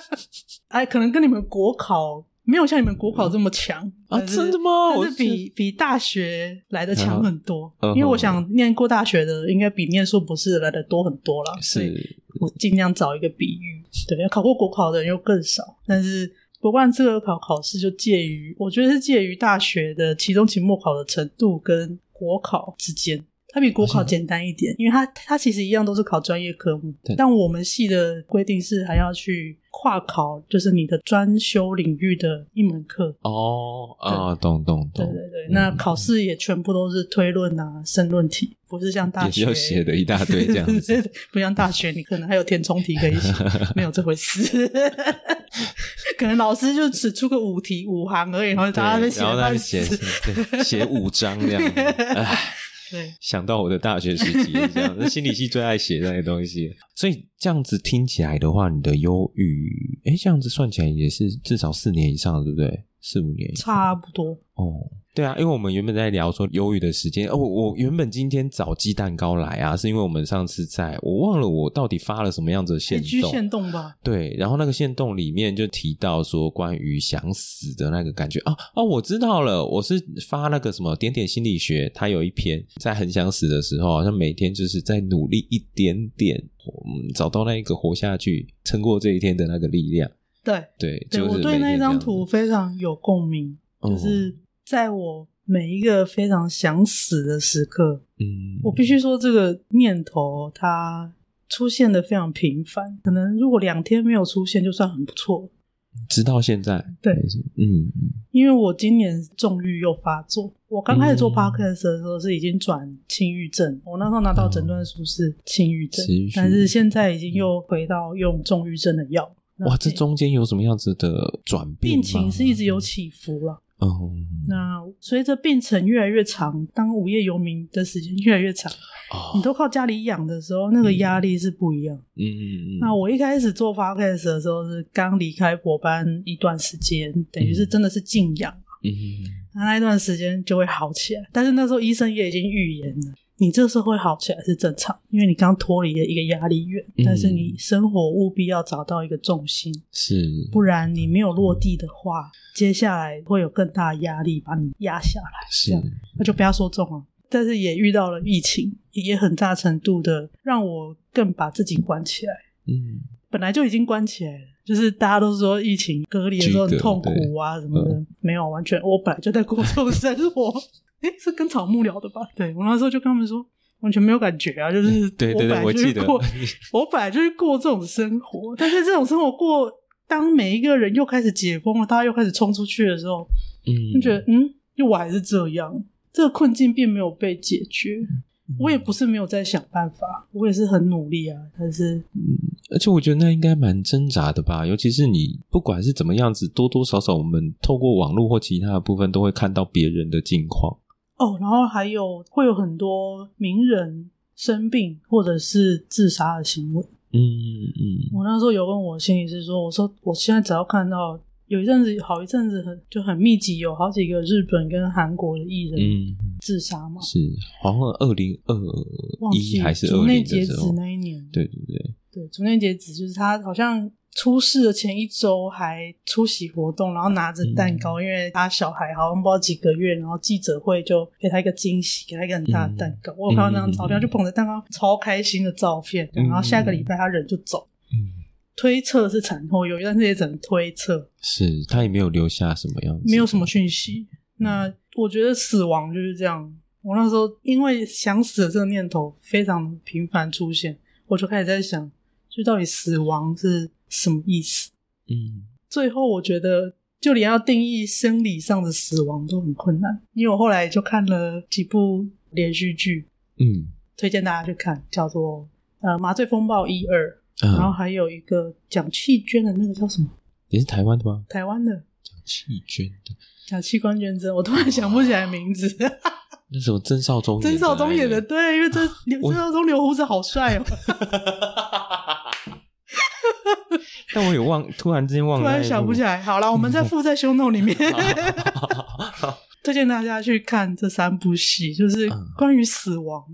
(laughs) 哎，可能跟你们国考没有像你们国考这么强啊？真的吗？但是比比大学来的强很多，嗯，因为我想念过大学的，应该比念硕博士来的多很多了。是，我尽量找一个比喻，对，要考过国考的人又更少，但是。国办资格考考试就介于，我觉得是介于大学的期中、期末考的程度跟国考之间。它比国考简单一点，因为它它其实一样都是考专业科目，但我们系的规定是还要去跨考，就是你的专修领域的一门课。哦啊，懂懂懂。对对对，那考试也全部都是推论啊、申论题，不是像大学要写的一大堆这样子，(laughs) 不像大学你可能还有填充题可以写，(laughs) 没有这回事。(laughs) 可能老师就只出个五题五行而已，然后大家在写，然后他写写五章这样子。唉对，想到我的大学时期，这样，那 (laughs) 心理系最爱写那些东西，所以这样子听起来的话，你的忧郁，哎，这样子算起来也是至少四年以上，对不对？四五年，差不多哦。对啊，因为我们原本在聊说忧郁的时间，哦，我原本今天找鸡蛋糕来啊，是因为我们上次在我忘了我到底发了什么样子的线动，线动吧？对，然后那个线动里面就提到说关于想死的那个感觉啊哦，我知道了，我是发那个什么点点心理学，它有一篇在很想死的时候，好像每天就是在努力一点点，嗯，找到那一个活下去、撑过这一天的那个力量。对对，对，我对那张图非常有共鸣，就是。在我每一个非常想死的时刻，嗯，我必须说这个念头它出现的非常频繁，可能如果两天没有出现就算很不错。直到现在，对，嗯，因为我今年重郁又发作，我刚开始做 podcast 的时候是已经转轻郁症，嗯，我那时候拿到诊断书是轻郁症，嗯，但是现在已经又回到用重郁症的药。哇，这中间有什么样子的转变？病情是一直有起伏了。哦、oh.，那随着病程越来越长，当无业游民的时间越来越长，oh. 你都靠家里养的时候，那个压力是不一样。嗯嗯嗯。那我一开始做 podcast 的时候是刚离开博班一段时间，等于是真的是静养。嗯嗯。那那一段时间就会好起来，但是那时候医生也已经预言了。你这时候会好起来是正常，因为你刚脱离了一个压力源，嗯，但是你生活务必要找到一个重心，是，不然你没有落地的话，接下来会有更大的压力把你压下来，是，那就不要说重了。但是也遇到了疫情，也很大程度的让我更把自己关起来。嗯，本来就已经关起来了，就是大家都说疫情隔离的时候很痛苦啊什么的，嗯，没有完全，我本来就在过这种生活。(laughs) 哎，是跟草木聊的吧？对，我那时候就跟他们说，完全没有感觉啊，就是对对对，我记得，(laughs) 我本来就是过这种生活，但是这种生活过，当每一个人又开始解封了，大家又开始冲出去的时候，嗯，就觉得嗯，又我还是这样，这个困境并没有被解决，嗯，我也不是没有在想办法，我也是很努力啊，但是嗯，而且我觉得那应该蛮挣扎的吧，尤其是你不管是怎么样子，多多少少我们透过网络或其他的部分都会看到别人的近况。哦，然后还有会有很多名人生病或者是自杀的新闻。嗯嗯，我那时候有问我心理师说：“我说我现在只要看到有一阵子好一阵子很就很密集，有好几个日本跟韩国的艺人自杀嘛。嗯”是，好像二零二一还是二零的时候，竹内结子那一年。对对对对，竹内结子就是他好像。出事的前一周还出席活动，然后拿着蛋糕，嗯，因为他小孩好像不知道几个月，然后记者会就给他一个惊喜，给他一个很大的蛋糕。嗯、我有看到那张照片，嗯，就捧着蛋糕超开心的照片。嗯、然后下个礼拜他人就走，嗯、推测是产后忧郁，但是也只能推测。是他也没有留下什么样子，没有什么讯息。那我觉得死亡就是这样。我那时候因为想死的这个念头非常频繁出现，我就开始在想，就到底死亡是。什么意思？嗯，最后我觉得，就连要定义生理上的死亡都很困难。因为我后来就看了几部连续剧，嗯，推荐大家去看，叫做呃《麻醉风暴一二》，然后还有一个讲弃捐的那个叫什么？你是台湾的吗？台湾的讲器捐的，讲器官捐赠，我突然想不起来名字。那时候曾少宗，曾少宗演的，对，因为曾曾少宗留胡子好帅哦。(laughs) 但我有忘，突然之间忘了，突然想不起来。好了，我们再附在 show note 里面。(laughs) (laughs) 推荐大家去看这三部戏，就是关于死亡。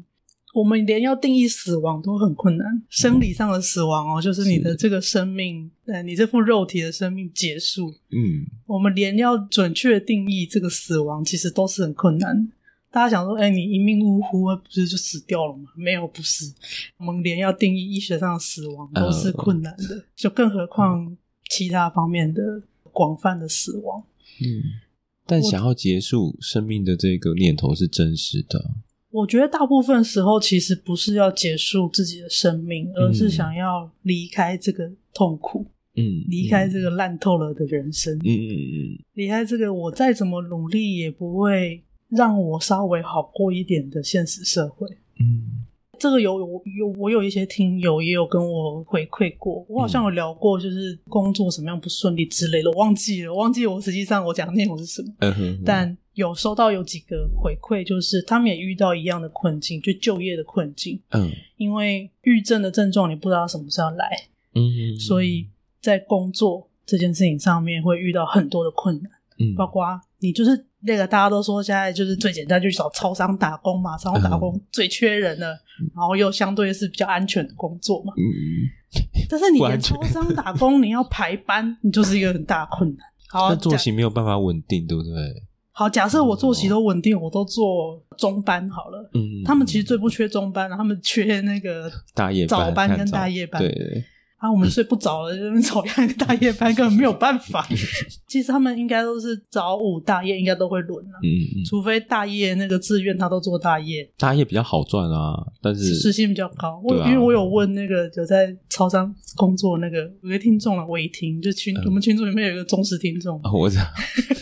嗯、我们连要定义死亡都很困难，嗯、生理上的死亡哦，就是你的这个生命，呃，你这副肉体的生命结束。嗯，我们连要准确定义这个死亡，其实都是很困难。大家想说，哎、欸，你一命呜呼，不是就死掉了吗？没有，不是。我们连要定义医学上的死亡都是困难的，呃、就更何况其他方面的广泛的死亡。嗯，但想要结束生命的这个念头是真实的。我觉得大部分时候其实不是要结束自己的生命，而是想要离开这个痛苦，嗯，离开这个烂透了的人生，嗯嗯嗯，离开这个我再怎么努力也不会。让我稍微好过一点的现实社会，嗯，这个有有我有一些听友也有跟我回馈过，我好像有聊过，就是工作什么样不顺利之类的，我忘记了，忘记我实际上我讲的内容是什么，嗯哼哼，但有收到有几个回馈，就是他们也遇到一样的困境，就就业的困境，嗯，因为郁症的症状你不知道什么时候来，嗯所以在工作这件事情上面会遇到很多的困难，嗯，包括你就是。那个大家都说现在就是最简单，就去找超商打工嘛，超商打工最缺人了，嗯、然后又相对是比较安全的工作嘛。嗯，但是你连超商打工，你要排班，你就是一个很大的困难。好，(laughs) 那作息没有办法稳定，对不对？好，假设我作息都稳定，我都做中班好了。嗯，他们其实最不缺中班，他们缺那个大夜早班跟大夜班。对。啊，我们睡不着了，就早上一个大夜班根本没有办法。(laughs) 其实他们应该都是早午大夜应该都会轮啊，嗯，除非大夜那个志愿他都做大夜，大夜比较好赚啊，但是时薪比较高。我因为我有问那个有在超商工作那个有个听众了，伟霆，就群我们群组里面有一个忠实听众，我知道，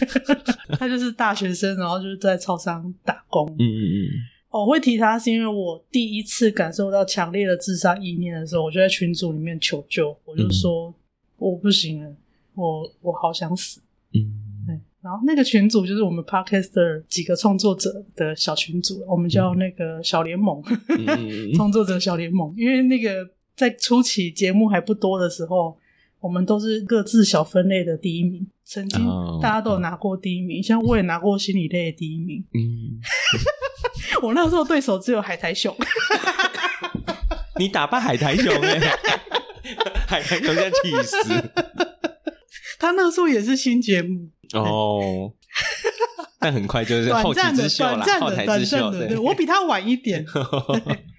(laughs) 他就是大学生，然后就是在超商打工，嗯嗯嗯。我会提他，是因为我第一次感受到强烈的自杀意念的时候，我就在群组里面求救，我就说、嗯、我不行了，我我好想死。嗯，对。然后那个群组就是我们 Podcaster 几个创作者的小群组，我们叫那个小联盟，创、嗯、(laughs) 作者小联盟。因为那个在初期节目还不多的时候，我们都是各自小分类的第一名，曾经大家都有拿过第一名，哦、像我也拿过心理类的第一名。嗯。(laughs) 我那时候对手只有海苔熊，(laughs) 你打败海苔熊哎，(laughs) 海苔熊在气死。他那时候也是新节目哦，(laughs) 但很快就是后起之秀了，后台之秀。对，我比他晚一点。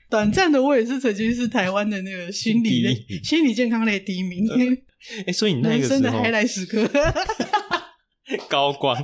短暂的，我也是曾经是台湾的那个心理类、心理健康类第一名。哎，所以你那个时候人生的海苔时刻，高光。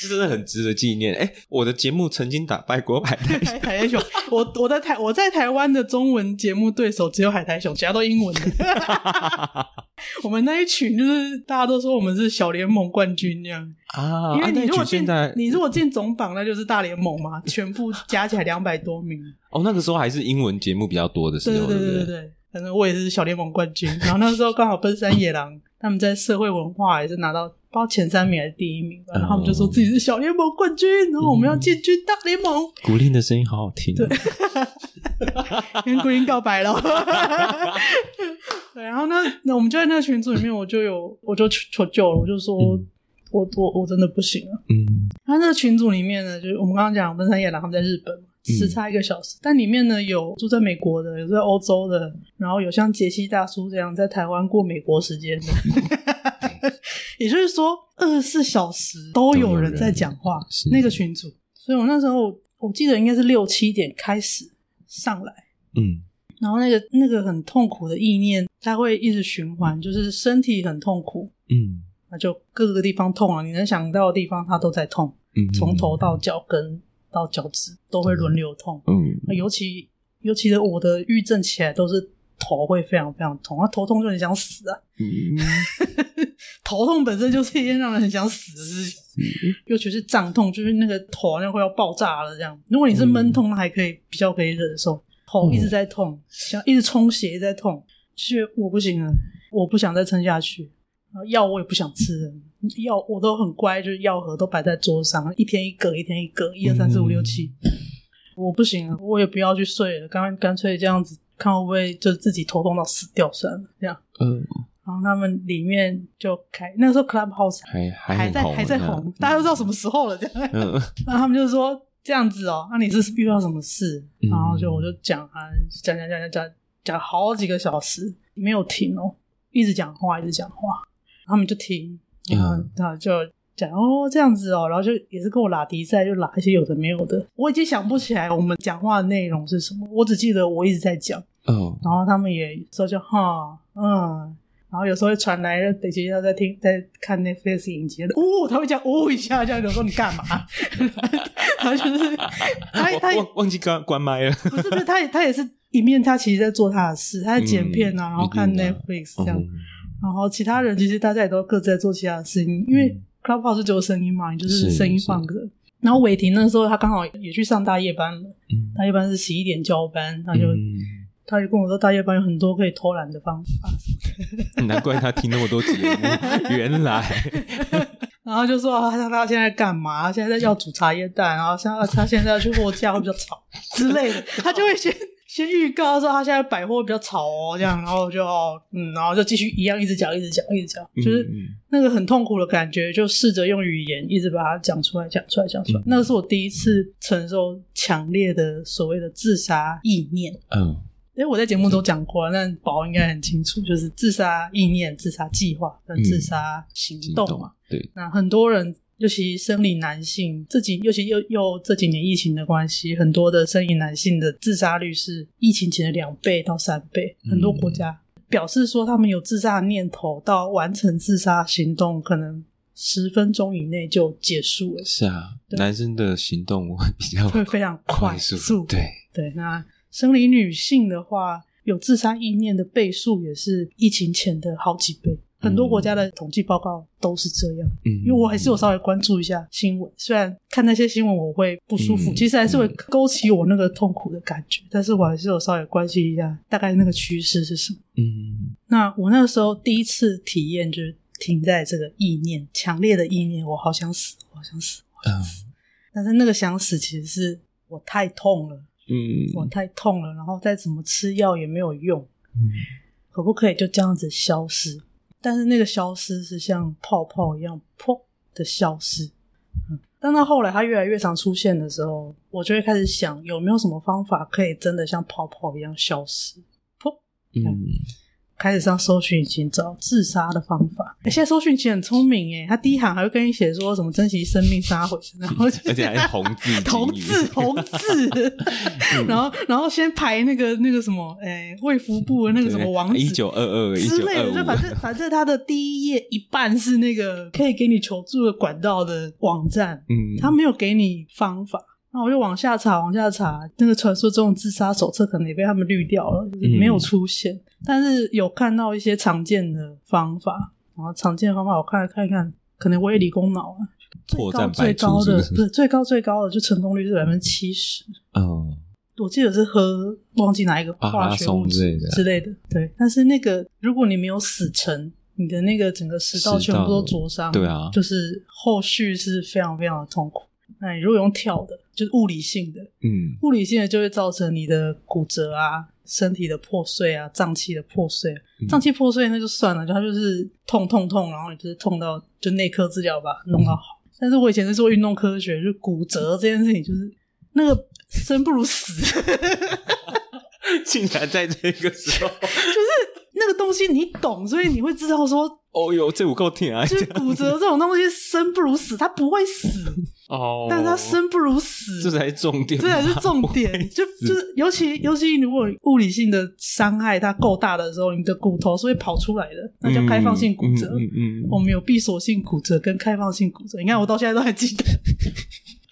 这真的很值得纪念。哎，我的节目曾经打败过海苔熊。海苔熊，我我在台我在台湾的中文节目对手只有海苔熊，其他都英文的。(laughs) 我们那一群就是大家都说我们是小联盟冠军这样啊。因为你如果进你如果进总榜，那就是大联盟嘛，(laughs) 全部加起来两百多名。哦，那个时候还是英文节目比较多的时候，对对对对。反正我也是小联盟冠军，然后那时候刚好奔山野狼他们在社会文化也是拿到。包前三名还是第一名吧，然后他们就说自己是小联盟冠军，然后我们要进军大联盟。古令的声音好好听，对，(laughs) 跟古令告白了。(laughs) 对，然后呢，那我们就在那个群组里面，我就有，我就求救了，我就说，嗯、我我我真的不行了。嗯，那那个群组里面呢，就是我们刚刚讲文山野狼他们在日本嘛，时差一个小时，嗯、但里面呢有住在美国的，有在欧洲的，然后有像杰西大叔这样在台湾过美国时间的。(laughs) 也就是说，二十四小时都有人在讲话，那个群组。所以我那时候我记得应该是六七点开始上来，嗯，然后那个那个很痛苦的意念，它会一直循环，就是身体很痛苦，嗯，那就各个地方痛啊，你能想到的地方它都在痛，嗯，从头到脚跟到脚趾都会轮流痛，嗯，尤其尤其是我的郁症起来都是。头会非常非常痛，啊，头痛就很想死啊！嗯、(laughs) 头痛本身就是一件让人很想死的事情，嗯、尤其是胀痛，就是那个头好像快要爆炸了这样。如果你是闷痛，那还可以比较可以忍受。头一直在痛，想、嗯、一直充血，一直在痛，其实我不行了，我不想再撑下去。药我也不想吃，药我都很乖，就是药盒都摆在桌上，一天一个，一天一个，一二三四五六七。我不行了，我也不要去睡了，干干脆这样子，看会不会就自己头痛到死掉算了，这样。嗯。然后他们里面就开，那个时候 Clubhouse 还还还在还在红，大家都知道什么时候了，这样。嗯。(laughs) 然后他们就说这样子哦，那、啊、你是遇到什么事？嗯、然后就我就讲啊，讲讲讲讲讲讲好几个小时，没有停哦，一直讲话，一直讲话。他们就听，然后然后就讲哦这样子哦，然后就也是跟我拉迪赛，就拉一些有的没有的。我已经想不起来我们讲话的内容是什么，我只记得我一直在讲。嗯，然后他们也说就哈嗯。然后有时候会传来，等一下在听，在看 Netflix 影集，呜、哦，他会讲呜、哦、一下，这样有时候你干嘛？(laughs) 然后就是他他 (laughs) 忘忘记关关麦了，不是不是，他他也是一面，他其实在做他的事，他在剪片啊，嗯、然后看 Netflix 这样，嗯、然后其他人其实大家也都各自在做其他的事情，因为 Clubhouse 是只有声音嘛，你就是声音放歌。然后伟霆那时候他刚好也去上大夜班了，嗯、大夜班是十一点交班，他就。嗯他就跟我说，大夜班有很多可以偷懒的方法。(laughs) 难怪他听那么多节目，原来。(laughs) 然后就说他他现在干嘛？现在要煮茶叶蛋，然后像他现在要去货架会比较吵之类的，他就会先先预告说他现在百货比较吵哦，这样，然后就嗯，然后就继续一样一直讲，一直讲，一直讲，就是那个很痛苦的感觉，就试着用语言一直把它讲出来，讲出来，讲出来。那个是我第一次承受强烈的所谓的自杀意念。嗯。因为我在节目中讲过，那宝应该很清楚，就是自杀意念、自杀计划跟自杀行动嘛。嗯、对，那很多人，尤其生理男性，这几尤其又又这几年疫情的关系，很多的生理男性的自杀率是疫情前的两倍到三倍。很多国家表示说，他们有自杀的念头，到完成自杀行动，可能十分钟以内就结束了。是啊，男生的行动会比较会非常快速。对对，那。生理女性的话，有自杀意念的倍数也是疫情前的好几倍。很多国家的统计报告都是这样。嗯，因为我还是有稍微关注一下新闻，虽然看那些新闻我会不舒服，嗯、其实还是会勾起我那个痛苦的感觉。但是我还是有稍微关心一下大概那个趋势是什么。嗯，那我那个时候第一次体验就是停在这个意念，强烈的意念，我好想死，我好想死，我好想死。嗯、但是那个想死其实是我太痛了。嗯，我太痛了，然后再怎么吃药也没有用。嗯，可不可以就这样子消失？但是那个消失是像泡泡一样，噗的消失。嗯，但到后来它越来越常出现的时候，我就会开始想，有没有什么方法可以真的像泡泡一样消失？噗，嗯。开始上搜寻引擎找自杀的方法。欸、现在搜寻引擎很聪明诶，他第一行还会跟你写说什么珍惜生命杀回，然后 (laughs) 而且还是红字 (laughs) 红字红字，(laughs) 然后然后先排那个那个什么诶卫福部的那个什么网址一九二二之类的，就反正反正他的第一页一半是那个可以给你求助的管道的网站，嗯，他没有给你方法。那我就往下查，往下查，那个传说中的自杀手册可能也被他们滤掉了，就是没有出现。嗯、但是有看到一些常见的方法，然后常见的方法我看看一看，可能我也理工脑啊，最高最高的不是最高最高的就成功率是百分之七十。哦，我记得是喝忘记哪一个化学物质之类的，对。但是那个如果你没有死成，你的那个整个食道全部都灼伤，对啊，就是后续是非常非常的痛苦。那你如果用跳的，就是物理性的，嗯，物理性的就会造成你的骨折啊、身体的破碎啊、脏器的破碎。脏器破碎那就算了，就它就是痛痛痛，然后你就是痛到就内科治疗吧，弄到好。但是我以前是做运动科学，就骨折这件事情，就是那个生不如死，(laughs) 竟然在这个时候，(laughs) 就是。那个东西你懂，所以你会知道说，哦哟，这我够甜啊！就是骨折这种东西，生不如死，它不会死哦，但是它生不如死，这才是重点，这才是重点。就就是，尤其尤其如果物理性的伤害它够大的时候，你的骨头是会跑出来的，那叫开放性骨折。嗯嗯，我们有闭锁性骨折跟开放性骨折，你看我到现在都还记得。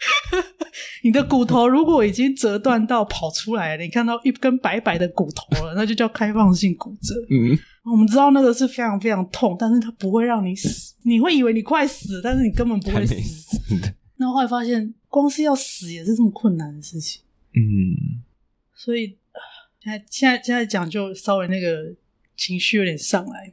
(laughs) 你的骨头如果已经折断到跑出来了，你看到一根白白的骨头了，那就叫开放性骨折。嗯，我们知道那个是非常非常痛，但是它不会让你死。你会以为你快死，但是你根本不会死。那后来发现，光是要死也是这么困难的事情。嗯，所以现在现在现在讲就稍微那个情绪有点上来。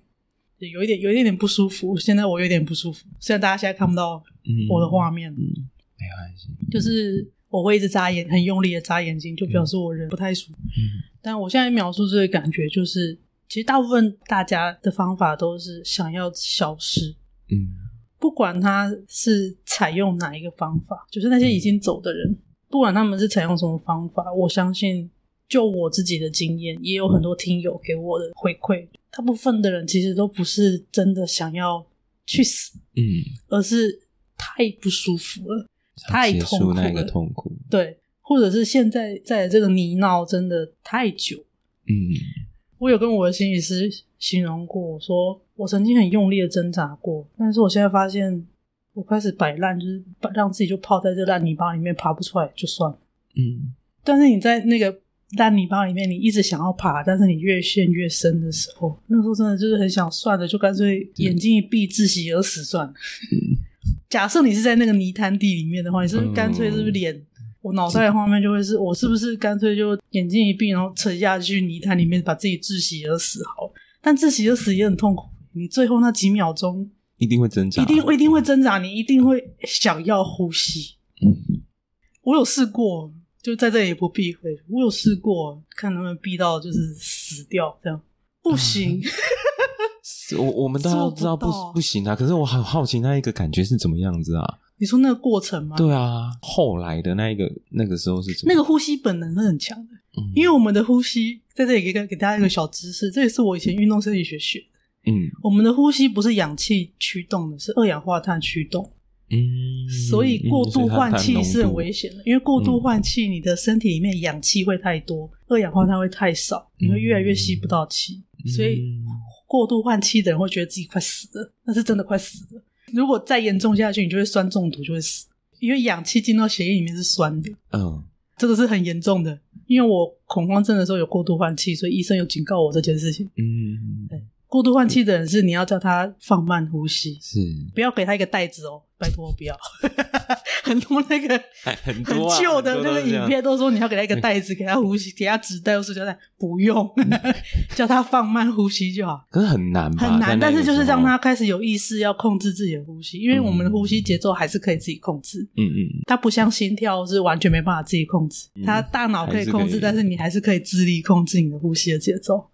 有一点有一点点不舒服。现在我有点不舒服，虽然大家现在看不到我的画面，嗯，嗯，没关系，就是我会一直眨眼，很用力的眨眼睛，就表示我人不太舒服。嗯，但我现在描述这个感觉，就是其实大部分大家的方法都是想要消失，嗯，不管他是采用哪一个方法，就是那些已经走的人，嗯、不管他们是采用什么方法，我相信。就我自己的经验，也有很多听友给我的回馈。大部分的人其实都不是真的想要去死，嗯，而是太不舒服了，太痛苦了，那个痛苦，对，或者是现在在这个泥淖真的太久，嗯，我有跟我的心理师形容过，我说我曾经很用力的挣扎过，但是我现在发现我开始摆烂，就是让自己就泡在这烂泥巴里面爬不出来就算了，嗯，但是你在那个。烂泥巴里面，你一直想要爬，但是你越陷越深的时候，那时候真的就是很想算了，就干脆眼睛一闭，窒息而死算了。嗯、假设你是在那个泥潭地里面的话，你是不是干脆是不是脸？嗯、我脑袋的画面就会是我是不是干脆就眼睛一闭，然后沉下去泥潭里面，把自己窒息而死好？但窒息而死也很痛苦，你最后那几秒钟一定会挣扎，一定一定会挣扎，你一定会想要呼吸。嗯、我有试过。就在这里也不避讳，我有试过看能不能避到就是死掉这样，不行。(laughs) 我我们都要知道不不，不行啊，可是我很好奇那一个感觉是怎么样子啊？你说那个过程吗？对啊，后来的那一个那个时候是怎么？那个呼吸本能是很强的，嗯，因为我们的呼吸在这里给给大家一个小知识，这也是我以前运动生理学学的。嗯，我们的呼吸不是氧气驱动的，是二氧化碳驱动。嗯，所以过度换气是很危险的，因为过度换气，你的身体里面氧气会太多，嗯、二氧化碳会太少，你会越来越吸不到气。嗯、所以过度换气的人会觉得自己快死了，那是真的快死了。如果再严重下去，你就会酸中毒，就会死，因为氧气进到血液里面是酸的。嗯，这个是很严重的。因为我恐慌症的时候有过度换气，所以医生有警告我这件事情。嗯，对，过度换气的人是你要叫他放慢呼吸，是不要给他一个袋子哦。拜托不要，(laughs) 很多那个很旧的那个影片都说你要给他一个袋子，给他呼吸，给他纸袋或塑胶袋，不用，(laughs) 叫他放慢呼吸就好。可是很难吧，很难，但是就是让他开始有意识要控制自己的呼吸，因为我们的呼吸节奏还是可以自己控制。嗯嗯，它不像心跳是完全没办法自己控制，它大脑可以控制，但是你还是可以自力控制你的呼吸的节奏。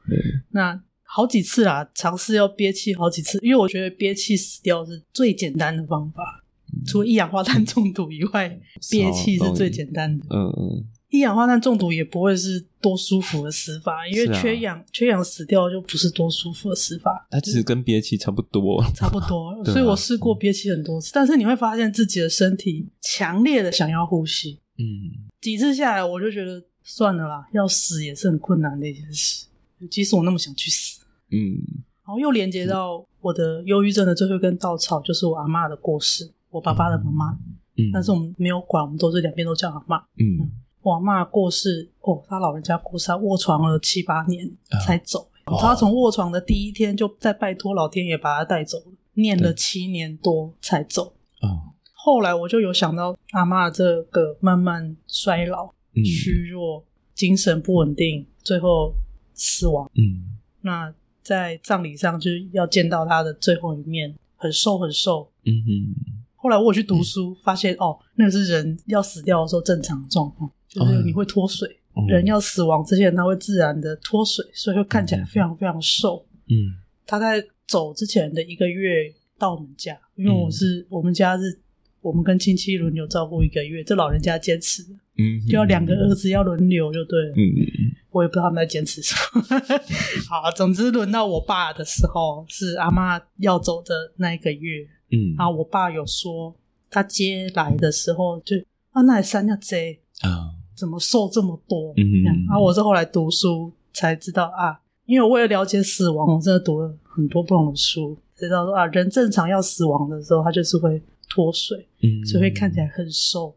那好几次啦，尝试要憋气好几次，因为我觉得憋气死掉是最简单的方法，嗯、除了一氧化碳中毒以外，(laughs) 憋气是最简单的。嗯嗯，一氧化碳中毒也不会是多舒服的死法，因为缺氧，啊、缺氧死掉就不是多舒服的死法。它其实跟憋气差不多，差不多。(laughs) 所以我试过憋气很多次，但是你会发现自己的身体强烈的想要呼吸。嗯，几次下来，我就觉得算了啦，要死也是很困难的一件事。即使我那么想去死。嗯，然后又连接到我的忧郁症的最后一根稻草，就是我阿妈的过世，我爸爸的妈妈。嗯，但是我们没有管，我们都是两边都叫阿妈。嗯，我阿妈过世，哦，他老人家过世，他卧床了七八年才走。哦、他从卧床的第一天就在拜托老天爷把他带走了，念了七年多才走。哦，后来我就有想到阿妈这个慢慢衰老、嗯、虚弱、精神不稳定，最后死亡。嗯，那。在葬礼上就是要见到他的最后一面，很瘦很瘦。嗯哼。后来我去读书，嗯、发现哦，那个是人要死掉的时候正常的状况，就是你会脱水。嗯、人要死亡之前，他会自然的脱水，所以会看起来非常非常瘦。嗯。他在走之前的一个月到我们家，因为我是、嗯、我们家是，我们跟亲戚轮流照顾一个月，这老人家坚持。嗯。就要两个儿子要轮流就对了。嗯嗯嗯。我也不知道他们在坚持什么。(laughs) 好，总之轮到我爸的时候，是阿嬷要走的那一个月。嗯，然后我爸有说，他接来的时候就啊，那三下贼啊，怎么瘦这么多？嗯哼，然后我是后来读书才知道啊，因为我为了了解死亡，我真的读了很多不同的书，知道说啊，人正常要死亡的时候，他就是会脱水，嗯，所以会看起来很瘦。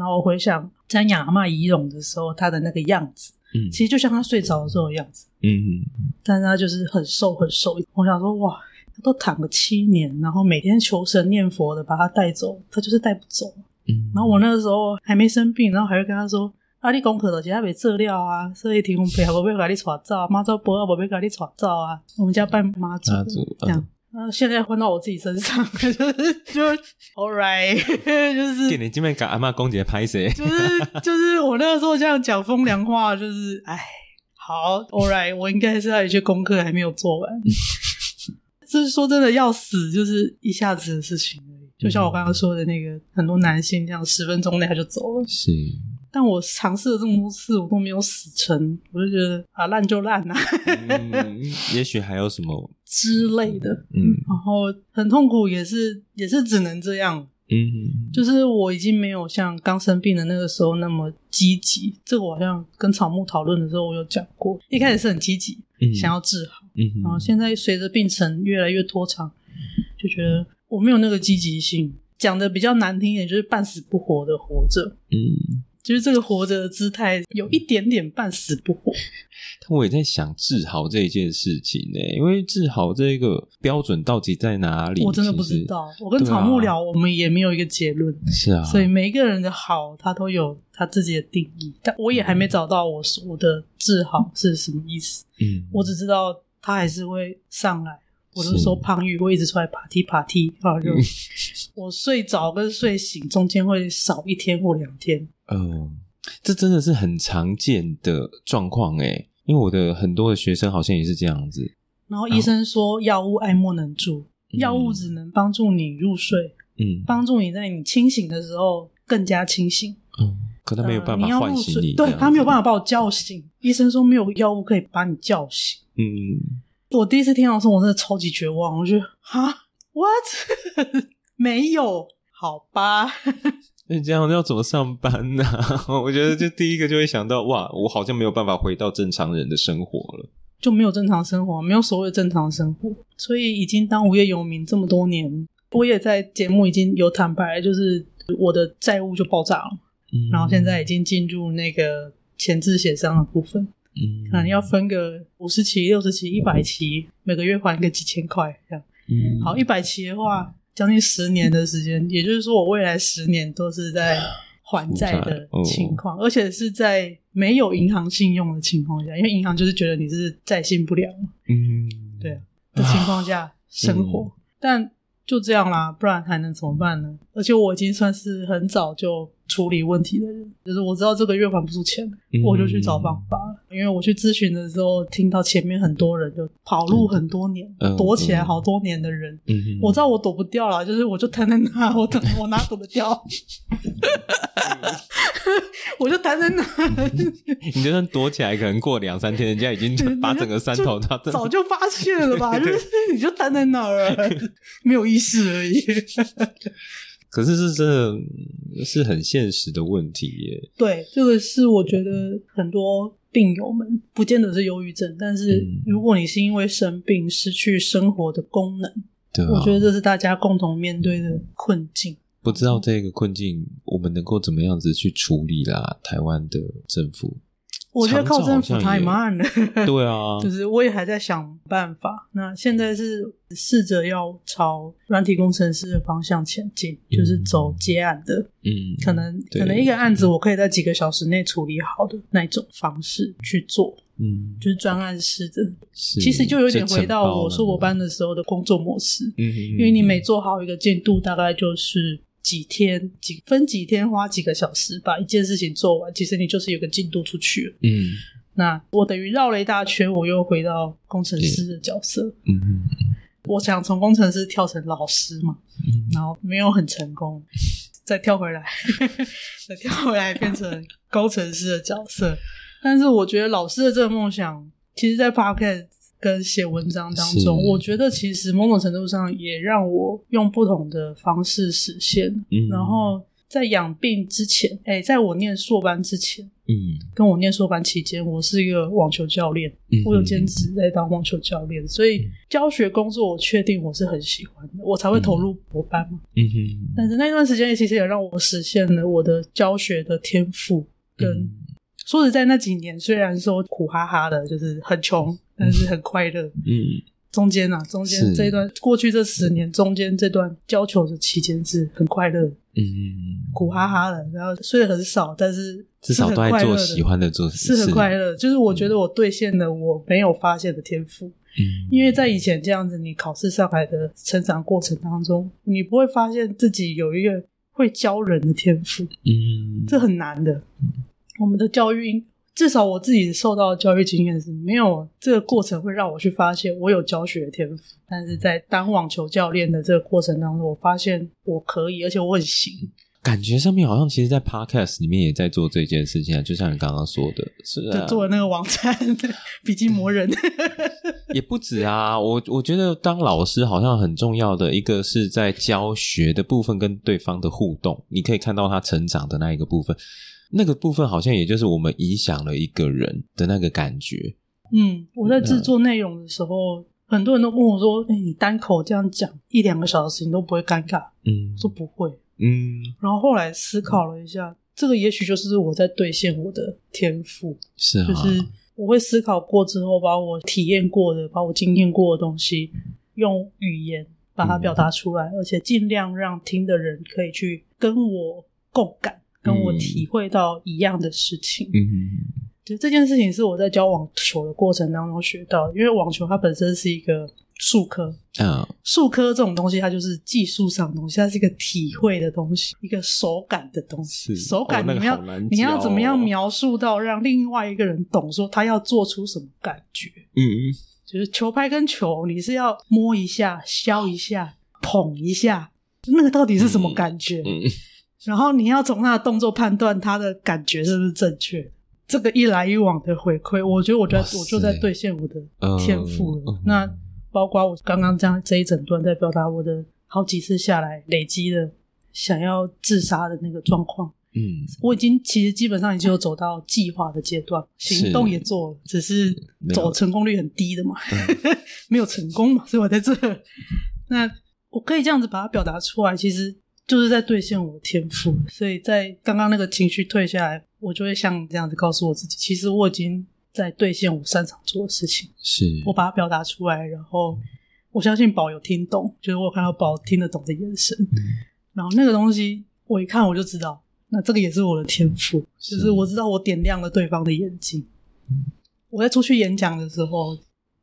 然后我回想在养阿嬷遗容的时候，他的那个样子。嗯，其实就像他睡着的时候的样子，嗯，但是他就是很瘦很瘦。我想说，哇，他都躺了七年，然后每天求神念佛的把他带走，他就是带不走。嗯，然后我那个时候还没生病，然后还会跟他说：“啊，你功课都其他没做料啊，所以天公伯伯要给你带走，妈祖婆伯伯要给你带走啊。我们家拜妈祖，妈祖这样。啊，现在换到我自己身上，(laughs) 就是就 all right，(laughs) 就是给你今天给阿妈公姐拍谁？就是就是我那个时候这样讲风凉话，就是哎，好 all right，我应该是还有一些功课还没有做完。(laughs) 就是说真的要死，就是一下子的事情而已。就像我刚刚说的那个，很多男性这样十分钟内他就走了。是。但我尝试了这么多次，我都没有死成，我就觉得啊，烂就烂呐、啊嗯。也许还有什么之类的，嗯，然后很痛苦，也是也是只能这样，嗯，就是我已经没有像刚生病的那个时候那么积极。这个我好像跟草木讨论的时候，我有讲过，一开始是很积极，嗯，想要治好，嗯，然后现在随着病程越来越拖长，就觉得我没有那个积极性。讲的比较难听一点，就是半死不活的活着，嗯。就是这个活着的姿态有一点点半死不活。(laughs) 但我也在想治好这一件事情呢，因为治好这个标准到底在哪里？我真的不知道。我跟草木聊，啊、我们也没有一个结论。是啊，所以每一个人的好，他都有他自己的定义。但我也还没找到我我的治好是什么意思。嗯，我只知道他还是会上来。我是说，胖玉会一直出来爬梯爬梯啊，就 (laughs) 我睡着跟睡醒中间会少一天或两天。嗯，这真的是很常见的状况诶，因为我的很多的学生好像也是这样子。然后医生说，药物爱莫能助，药物只能帮助你入睡，嗯，帮助你在你清醒的时候更加清醒。嗯，可他没有办法唤醒你，对，他没有办法把我叫醒。医生说没有药物可以把你叫醒。嗯，我第一次听到的时候，我真的超级绝望。我觉得哈，what？(laughs) 没有？好吧。那这样要怎么上班呢？(laughs) 我觉得就第一个就会想到，哇，我好像没有办法回到正常人的生活了，就没有正常生活，没有所谓的正常生活。所以已经当无业游民这么多年，我也在节目已经有坦白，就是我的债务就爆炸了，嗯，然后现在已经进入那个前置协商的部分，嗯，可能要分个五十期、六十期、一百期，每个月还个几千块这样，嗯，好，一百期的话。将近十年的时间，也就是说，我未来十年都是在还债的情况，而且是在没有银行信用的情况下，因为银行就是觉得你是债信不了，嗯，对啊的情况下生活，但就这样啦，不然还能怎么办呢？而且我已经算是很早就。处理问题的人，就是我知道这个月还不出钱，嗯、我就去找方法。因为我去咨询的时候，听到前面很多人就跑路很多年，嗯、躲起来好多年的人，嗯、我知道我躲不掉了，就是我就瘫在那，我等我哪躲得掉？(laughs) 我就瘫在那。(laughs) 你就算躲起来，可能过两三天，人家已经把整个山头他早就发现了吧？(laughs) 就是你就瘫在那儿，没有意识而已。可是是真的是很现实的问题耶。对，这个是我觉得很多病友们不见得是忧郁症，但是如果你是因为生病失去生活的功能，对啊，我觉得这是大家共同面对的困境。不知道这个困境我们能够怎么样子去处理啦？台湾的政府。我觉得靠政府太慢了，(laughs) 对啊，(laughs) 就是我也还在想办法。那现在是试着要朝软体工程师的方向前进，嗯、就是走接案的，嗯，可能可能一个案子我可以在几个小时内处理好的那种方式去做，嗯，就是专案式的，其实就有点回到我硕博班的时候的工作模式，嗯，因为你每做好一个进度，大概就是。几天几分几天花几个小时把一件事情做完，其实你就是有个进度出去了。嗯，那我等于绕了一大圈，我又回到工程师的角色。嗯，我想从工程师跳成老师嘛，嗯，然后没有很成功，再跳回来，(laughs) 再跳回来变成工程师的角色。但是我觉得老师的这个梦想，其实，在 Podcast 跟写文章当中，我觉得其实某种程度上也让我用不同的方式实现。嗯，然后在养病之前，哎，在我念硕班之前，嗯，跟我念硕班期间，我是一个网球教练，嗯，我有兼职在当网球教练，所以教学工作我确定我是很喜欢的，我才会投入博班嘛。嗯哼，但是那段时间其实也让我实现了我的教学的天赋跟。嗯说实在，那几年虽然说苦哈哈的，就是很穷，但是很快乐。嗯，中间啊，中间这一段过去这十年中间这段交球的期间是很快乐。嗯，苦哈哈的，然后睡得很少，但是至少都在做喜欢的做事，是很快乐。就是我觉得我兑现了我没有发现的天赋。嗯，因为在以前这样子，你考试上来的成长过程当中，你不会发现自己有一个会教人的天赋。嗯，这很难的。嗯，我们的教育。至少我自己受到的教育经验是没有这个过程会让我去发现我有教学的天赋，但是在当网球教练的这个过程当中，我发现我可以，而且我很行。感觉上面好像其实，在 Podcast 里面也在做这件事情啊，就像你刚刚说的，是啊，做那个网站笔记魔人，(laughs) 也不止啊。我我觉得当老师好像很重要的一个是在教学的部分跟对方的互动，你可以看到他成长的那一个部分。那个部分好像也就是我们影响了一个人的那个感觉。嗯，我在制作内容的时候，嗯、很多人都问我说：“哎、欸，你单口这样讲一两个小时，你都不会尴尬？”嗯，说不会。嗯，然后后来思考了一下，嗯、这个也许就是我在兑现我的天赋。是、啊，就是我会思考过之后，把我体验过的、把我经验过的东西，用语言把它表达出来，嗯、而且尽量让听的人可以去跟我共感。跟我体会到一样的事情，嗯，就这件事情是我在教网球的过程当中学到的，因为网球它本身是一个术科，嗯，术科这种东西它就是技术上的东西，它是一个体会的东西，一个手感的东西，手感你要、哦那个、你要怎么样描述到让另外一个人懂，说他要做出什么感觉，嗯。嗯，就是球拍跟球，你是要摸一下、削一下、捧一下，那个到底是什么感觉？嗯。嗯然后你要从他的动作判断他的感觉是不是正确，这个一来一往的回馈，我觉得我觉得我就在兑现我的天赋了。嗯、那包括我刚刚这样这一整段在表达我的好几次下来累积的想要自杀的那个状况，嗯，我已经其实基本上已经有走到计划的阶段，行动也做了，只是走成功率很低的嘛，没有，(laughs) 没有成功嘛，所以我在这。那我可以这样子把它表达出来，其实。就是在兑现我的天赋，所以在刚刚那个情绪退下来，我就会像这样子告诉我自己，其实我已经在兑现我擅长做的事情。是我把它表达出来，然后我相信宝有听懂，就是我有看到宝听得懂的眼神。嗯、然后那个东西我一看我就知道，那这个也是我的天赋，就是我知道我点亮了对方的眼睛。嗯、我在出去演讲的时候。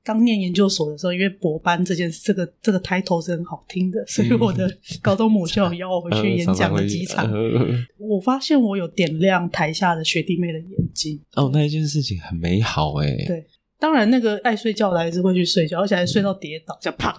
刚念研究所的时候，因为博班这件事，这个这个 title 是很好听的，所以我的 (laughs) 高中母校邀我回去演讲了几场。(laughs) 我发现我有点亮台下的学弟妹的眼睛。哦，那一件事情很美好哎。对，当然那个爱睡觉的还是会去睡觉，而且还睡到跌倒，叫啪。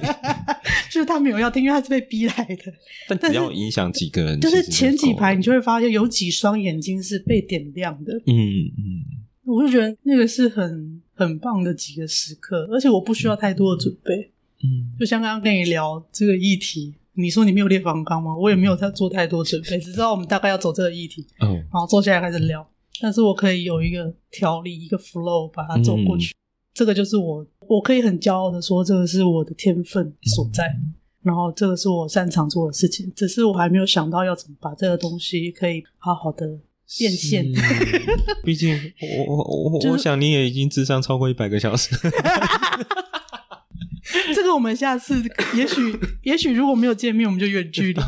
(laughs) 就是他没有要听，因为他是被逼来的。但只要影响几个人，就是前几排，你就会发现有几双眼睛是被点亮的。嗯嗯，我就觉得那个是很。很棒的几个时刻，而且我不需要太多的准备。嗯，就像刚刚跟你聊这个议题，你说你没有练访纲吗？我也没有太做太多准备，只知道我们大概要走这个议题，嗯，然后坐下来开始聊。但是我可以有一个条理，一个 flow 把它走过去。嗯，这个就是我，我可以很骄傲的说，这个是我的天分所在。嗯，然后这个是我擅长做的事情，只是我还没有想到要怎么把这个东西可以好好的。变现，毕竟我我我我想你也已经智商超过一百个小时。(laughs) 这个我们下次也许也许如果没有见面，我们就远距离。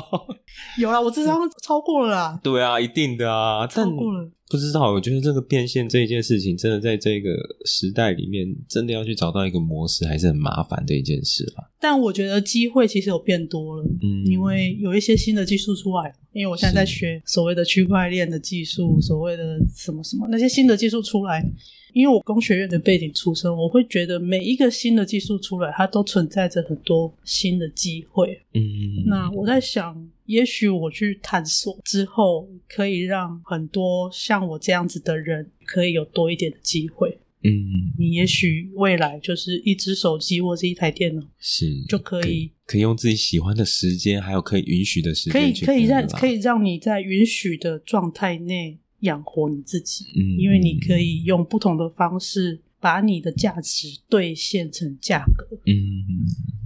(laughs) 有啦，我智商超过了啦。对啊，一定的啊，超过了。不知道，我觉得这个变现这一件事情，真的在这个时代里面，真的要去找到一个模式，还是很麻烦的一件事吧。但我觉得机会其实有变多了，嗯，因为有一些新的技术出来，因为我现在在学所谓的区块链的技术，所谓的什么什么那些新的技术出来。因为我工学院的背景出身，我会觉得每一个新的技术出来，它都存在着很多新的机会。嗯，那我在想，也许我去探索之后，可以让很多像我这样子的人，可以有多一点的机会。嗯，你也许未来就是一只手机或是一台电脑，是就可以可以，可以用自己喜欢的时间，还有可以允许的时间，可以可以让可以让你在允许的状态内。养活你自己，嗯，因为你可以用不同的方式把你的价值兑现成价格，嗯，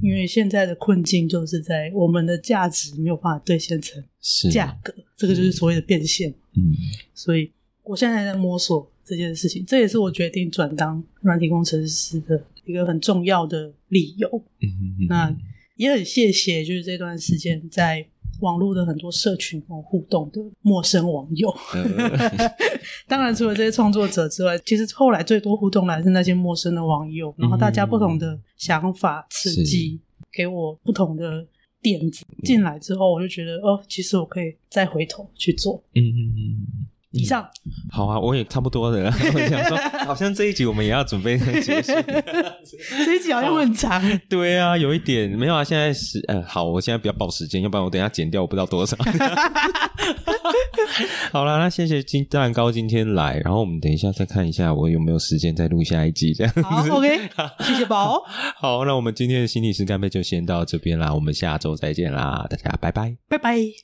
因为现在的困境就是在我们的价值没有办法兑现成价格，这个就是所谓的变现，嗯，所以我现在在摸索这件事情，这也是我决定转当软体工程师的一个很重要的理由，嗯，那也很谢谢，就是这段时间在。网络的很多社群跟我互动的陌生网友。(laughs) 当然，除了这些创作者之外，其实后来最多互动的还是那些陌生的网友，然后大家不同的想法刺激，给我不同的点子进来之后，我就觉得哦，其实我可以再回头去做。嗯嗯嗯。以上、嗯、好啊，我也差不多的。(laughs) 我想说，好像这一集我们也要准备结束。(laughs) 这一集好像很长。对啊，有一点没有啊。现在是呃，好，我现在不要报时间，要不然我等一下剪掉，我不知道多少。(laughs) 好啦，那谢谢金蛋糕今天来，然后我们等一下再看一下我有没有时间再录下一集这样子。好，OK，谢谢宝。好，那我们今天的心理师干杯就先到这边啦，我们下周再见啦，大家拜拜，拜拜。